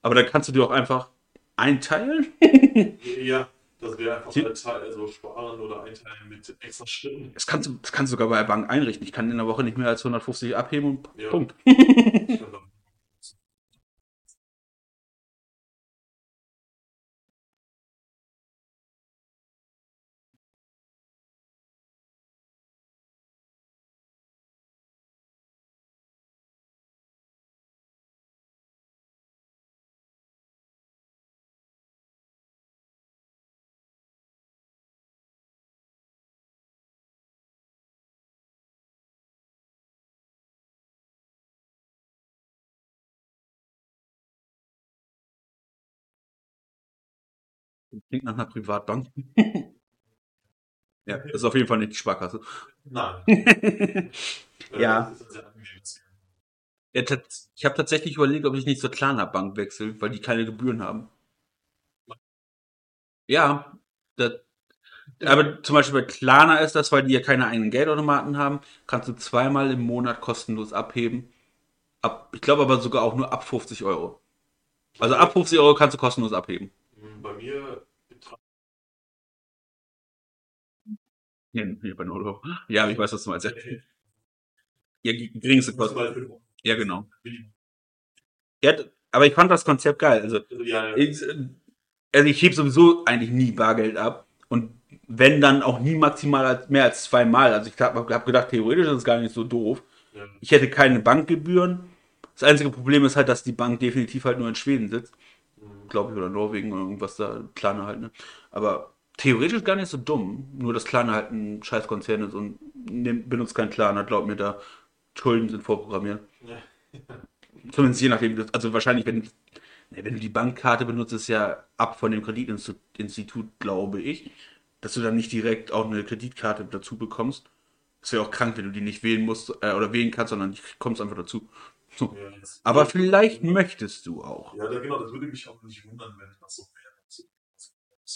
Aber dann kannst du dir auch einfach einteilen. Ja, das wäre einfach Sie- also sparen oder einteilen mit extra Schritten. Das kannst du, das kannst du sogar bei der Bank einrichten. Ich kann in der Woche nicht mehr als 150 abheben und Ja. Punkt. Klingt nach einer Privatbank. ja, das ist auf jeden Fall nicht die Sparkasse. Nein. Ja. Ja, ich habe tatsächlich überlegt, ob ich nicht zur Klarna Bank wechsle, weil die keine Gebühren haben. Ja, das, aber zum Beispiel bei Klarna ist das, weil die ja keine eigenen Geldautomaten haben, kannst du zweimal im Monat kostenlos abheben. Ab, ich glaube aber sogar auch nur ab 50 Euro. Also ab 50 Euro kannst du kostenlos abheben. Hm, Bei mir bei 0 Euro. Ja, ich weiß, was du meinst. Ja, geringste Kosten. Ja, genau. Ja, aber ich fand das Konzept geil. Also, Also, ich, äh, also ich hebe sowieso eigentlich nie Bargeld ab. Und wenn dann auch nie maximal mehr als zweimal. Also ich habe hab gedacht, theoretisch ist es gar nicht so doof. Ich hätte keine Bankgebühren. Das einzige Problem ist halt, dass die Bank definitiv halt nur in Schweden sitzt. Glaube ich, oder Norwegen oder irgendwas da, Klarna halt, ne? Aber theoretisch gar nicht so dumm. Nur, dass Klarna halt ein Scheißkonzern ist und nimmt, benutzt kein Klarna, glaubt mir da. Schulden sind vorprogrammiert. Ja. Zumindest je nachdem, also wahrscheinlich, wenn, ne, wenn du die Bankkarte benutzt, ist ja ab von dem Kreditinstitut, glaube ich, dass du dann nicht direkt auch eine Kreditkarte dazu bekommst. Das wäre auch krank, wenn du die nicht wählen musst äh, oder wählen kannst, sondern die kommst einfach dazu. So. Ja, Aber vielleicht möchtest du auch. Ja, da, genau, das würde mich auch nicht wundern, wenn das so wäre.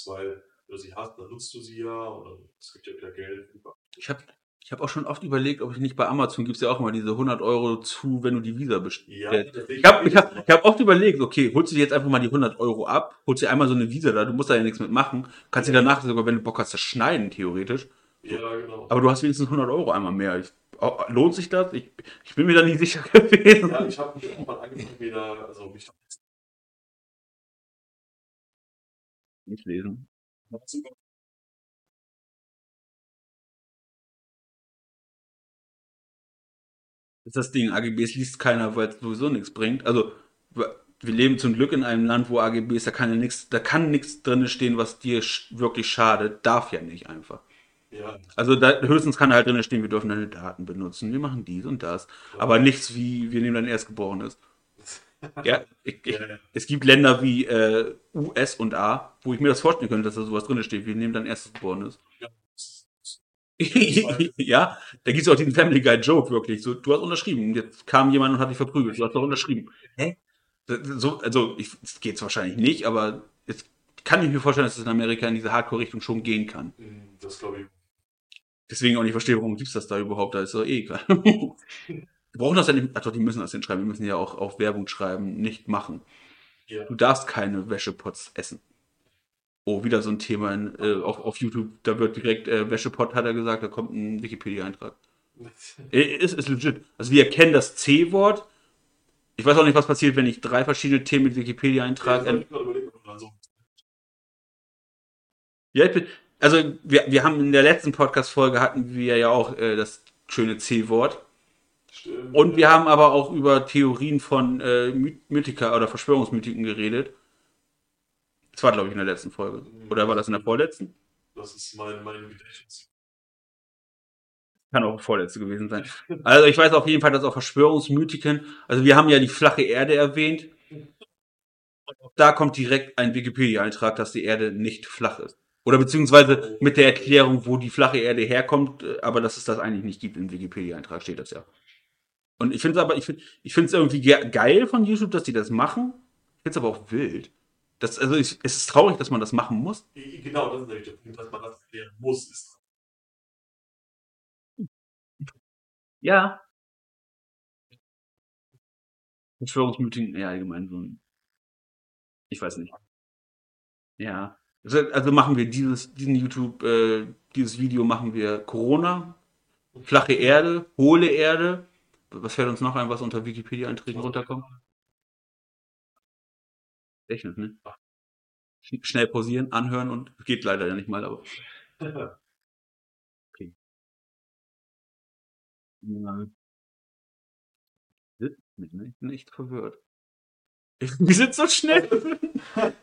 Weil wenn du sie hast, dann nutzt du sie ja und es gibt ja wieder Geld. Ich habe ich hab auch schon oft überlegt, ob ich nicht bei Amazon gibt es ja auch immer diese 100 Euro zu, wenn du die Visa Ja, bestellst. das Ich habe ich hab, ich hab oft überlegt, okay, holst du dir jetzt einfach mal die 100 Euro ab, holst dir einmal so eine Visa da, du musst da ja nichts mitmachen, kannst dir danach sogar, wenn du Bock hast, das schneiden, theoretisch. Ja, genau. Aber du hast wenigstens 100 Euro einmal mehr. Ich, lohnt sich das? Ich, ich bin mir da nicht sicher gewesen. Ja, ich habe auch mal angefangen, mir da, also mich da Nicht lesen. Das ist das Ding, AGBs liest keiner, weil es sowieso nichts bringt. Also, wir wir leben zum Glück in einem Land, wo AGBs, da kann ja nichts, da kann nichts drin stehen, was dir sch wirklich schadet. Darf ja nicht einfach. Ja, Also da, höchstens kann halt drin stehen, wir dürfen deine Daten benutzen, wir machen dies und das. Aber nichts wie, wir nehmen dein Erstgeborenes. Ja, ich, ich, Ja, ja. es gibt Länder wie äh, US und A, wo ich mir das vorstellen könnte, dass da sowas drin steht, wir nehmen dein Erstgeborenes. ja. ja, da gibt es auch diesen Family Guy Joke wirklich. So, du hast unterschrieben, jetzt kam jemand und hat dich verprügelt, du hast doch unterschrieben. Hä? So, also, ich, es geht wahrscheinlich nicht, aber es kann nicht mir vorstellen, dass es in Amerika in diese Hardcore-Richtung schon gehen kann. Hm, Das glaube ich. Deswegen auch nicht verstehe, warum gibt's das da überhaupt. Da ist doch eh egal. Wir brauchen das ja nicht. Ach doch, die müssen das hinschreiben. Wir müssen ja auch auf Werbung schreiben, nicht machen. Ja. Du darfst keine Wäschepots essen. Oh, wieder so ein Thema in, äh, auf, auf YouTube. Da wird direkt äh, Wäschepot, hat er gesagt, da kommt ein Wikipedia-Eintrag. Äh, Ist, ist legit. Also wir erkennen das C-Wort. Ich weiß auch nicht, was passiert, wenn ich drei verschiedene Themen mit Wikipedia Ja, eintrage. hab ich Ja, ich bin, also wir, wir haben in der letzten Podcast-Folge hatten wir ja auch äh, das schöne C-Wort. Stimmt. Und wir haben aber auch über Theorien von äh, My- Mythiker oder Verschwörungsmythiken geredet. Das war, glaube ich, in der letzten Folge. Oder war das in der vorletzten? Das ist mein, mein Gedächtnis. Kann auch vorletzte gewesen sein. Also ich weiß auf jeden Fall, dass auch Verschwörungsmythiken, also wir haben ja die flache Erde erwähnt. Da kommt direkt ein Wikipedia-Eintrag, dass die Erde nicht flach ist. Oder beziehungsweise mit der Erklärung, wo die flache Erde herkommt, äh, aber dass es das eigentlich nicht gibt im Wikipedia-Eintrag, steht das ja. Und ich finde es aber, ich finde ich finde es irgendwie ge geil von YouTube, dass die das machen. Ich finde es aber auch wild. Das, also ich, es ist traurig, dass man das machen muss. Genau, das ist nämlich der Punkt, dass man das erklären muss. Ist Ja. Verschwörungsmythiken, ja, allgemein so ein. Ich weiß nicht. Ja. Also, machen wir dieses, diesen YouTube, äh, dieses Video machen wir Corona, flache Erde, hohle Erde. Was fällt uns noch ein, was unter Wikipedia-Einträgen runterkommt? Echt nicht, ne? Sch- Schnell pausieren, anhören und geht leider ja nicht mal, aber. Ja. Ich bin echt verwirrt. Wir sind so schnell.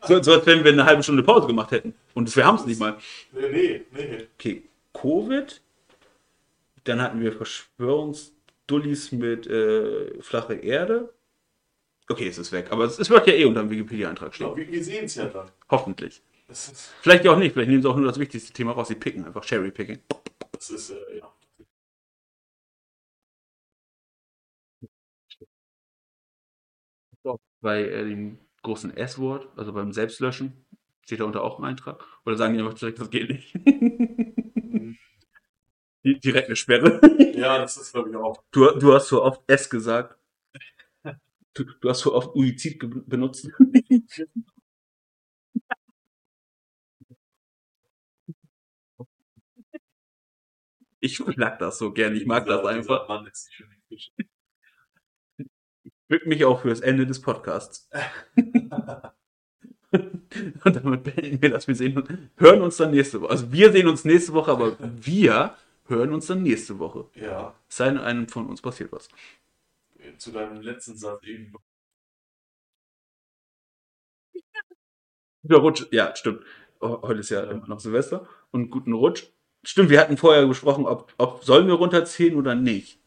so, so als wenn wir eine halbe Stunde Pause gemacht hätten. Und wir haben es nicht mal. nee, nee, nee. Okay, Covid. Dann hatten wir Verschwörungsdullis mit äh, flache Erde. Okay, es ist weg. Aber es, es wird ja eh unter dem Wikipedia-Eintrag stehen. Genau, wir, wir sehen es ja dann. Hoffentlich. Vielleicht auch nicht. Vielleicht nehmen sie auch nur das wichtigste Thema raus. Sie picken einfach Cherry-Picking. das ist äh, ja. Bei äh, dem großen S-Wort, also beim Selbstlöschen, steht da unter auch ein Eintrag. Oder sagen die einfach direkt, das geht nicht. Die- direkt eine Sperre. Ja, das ist, glaube ich, auch. Du, du hast so oft S gesagt. Du, du hast so oft Uizid benutzt. Ich mag das so gern, ich mag das einfach. Mann ist nicht Fisch. Bück mich auch fürs Ende des Podcasts. Und damit beenden wir das. Wir sehen uns, hören uns dann nächste Woche. Also wir sehen uns nächste Woche, aber wir hören uns dann nächste Woche. Ja, sei denn, einem von uns passiert was. zu deinem letzten Satz eben. Guter Rutsch. Ja, stimmt. Heute ist ja immer noch Silvester. Und guten Rutsch. Stimmt, wir hatten vorher besprochen, ob, ob sollen wir runterzählen oder nicht.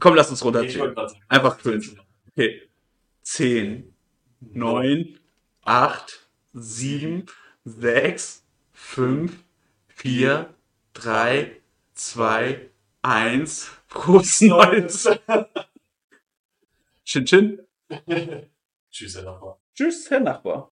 Komm, lass uns wollte runterzählen. Einfach ist- Okay. Zehn, neun, acht, sieben, sechs, fünf, vier, drei, zwei, eins. Frohes Neues. Chin Chin. Tschüss, Herr Nachbar. Tschüss, Herr Nachbar.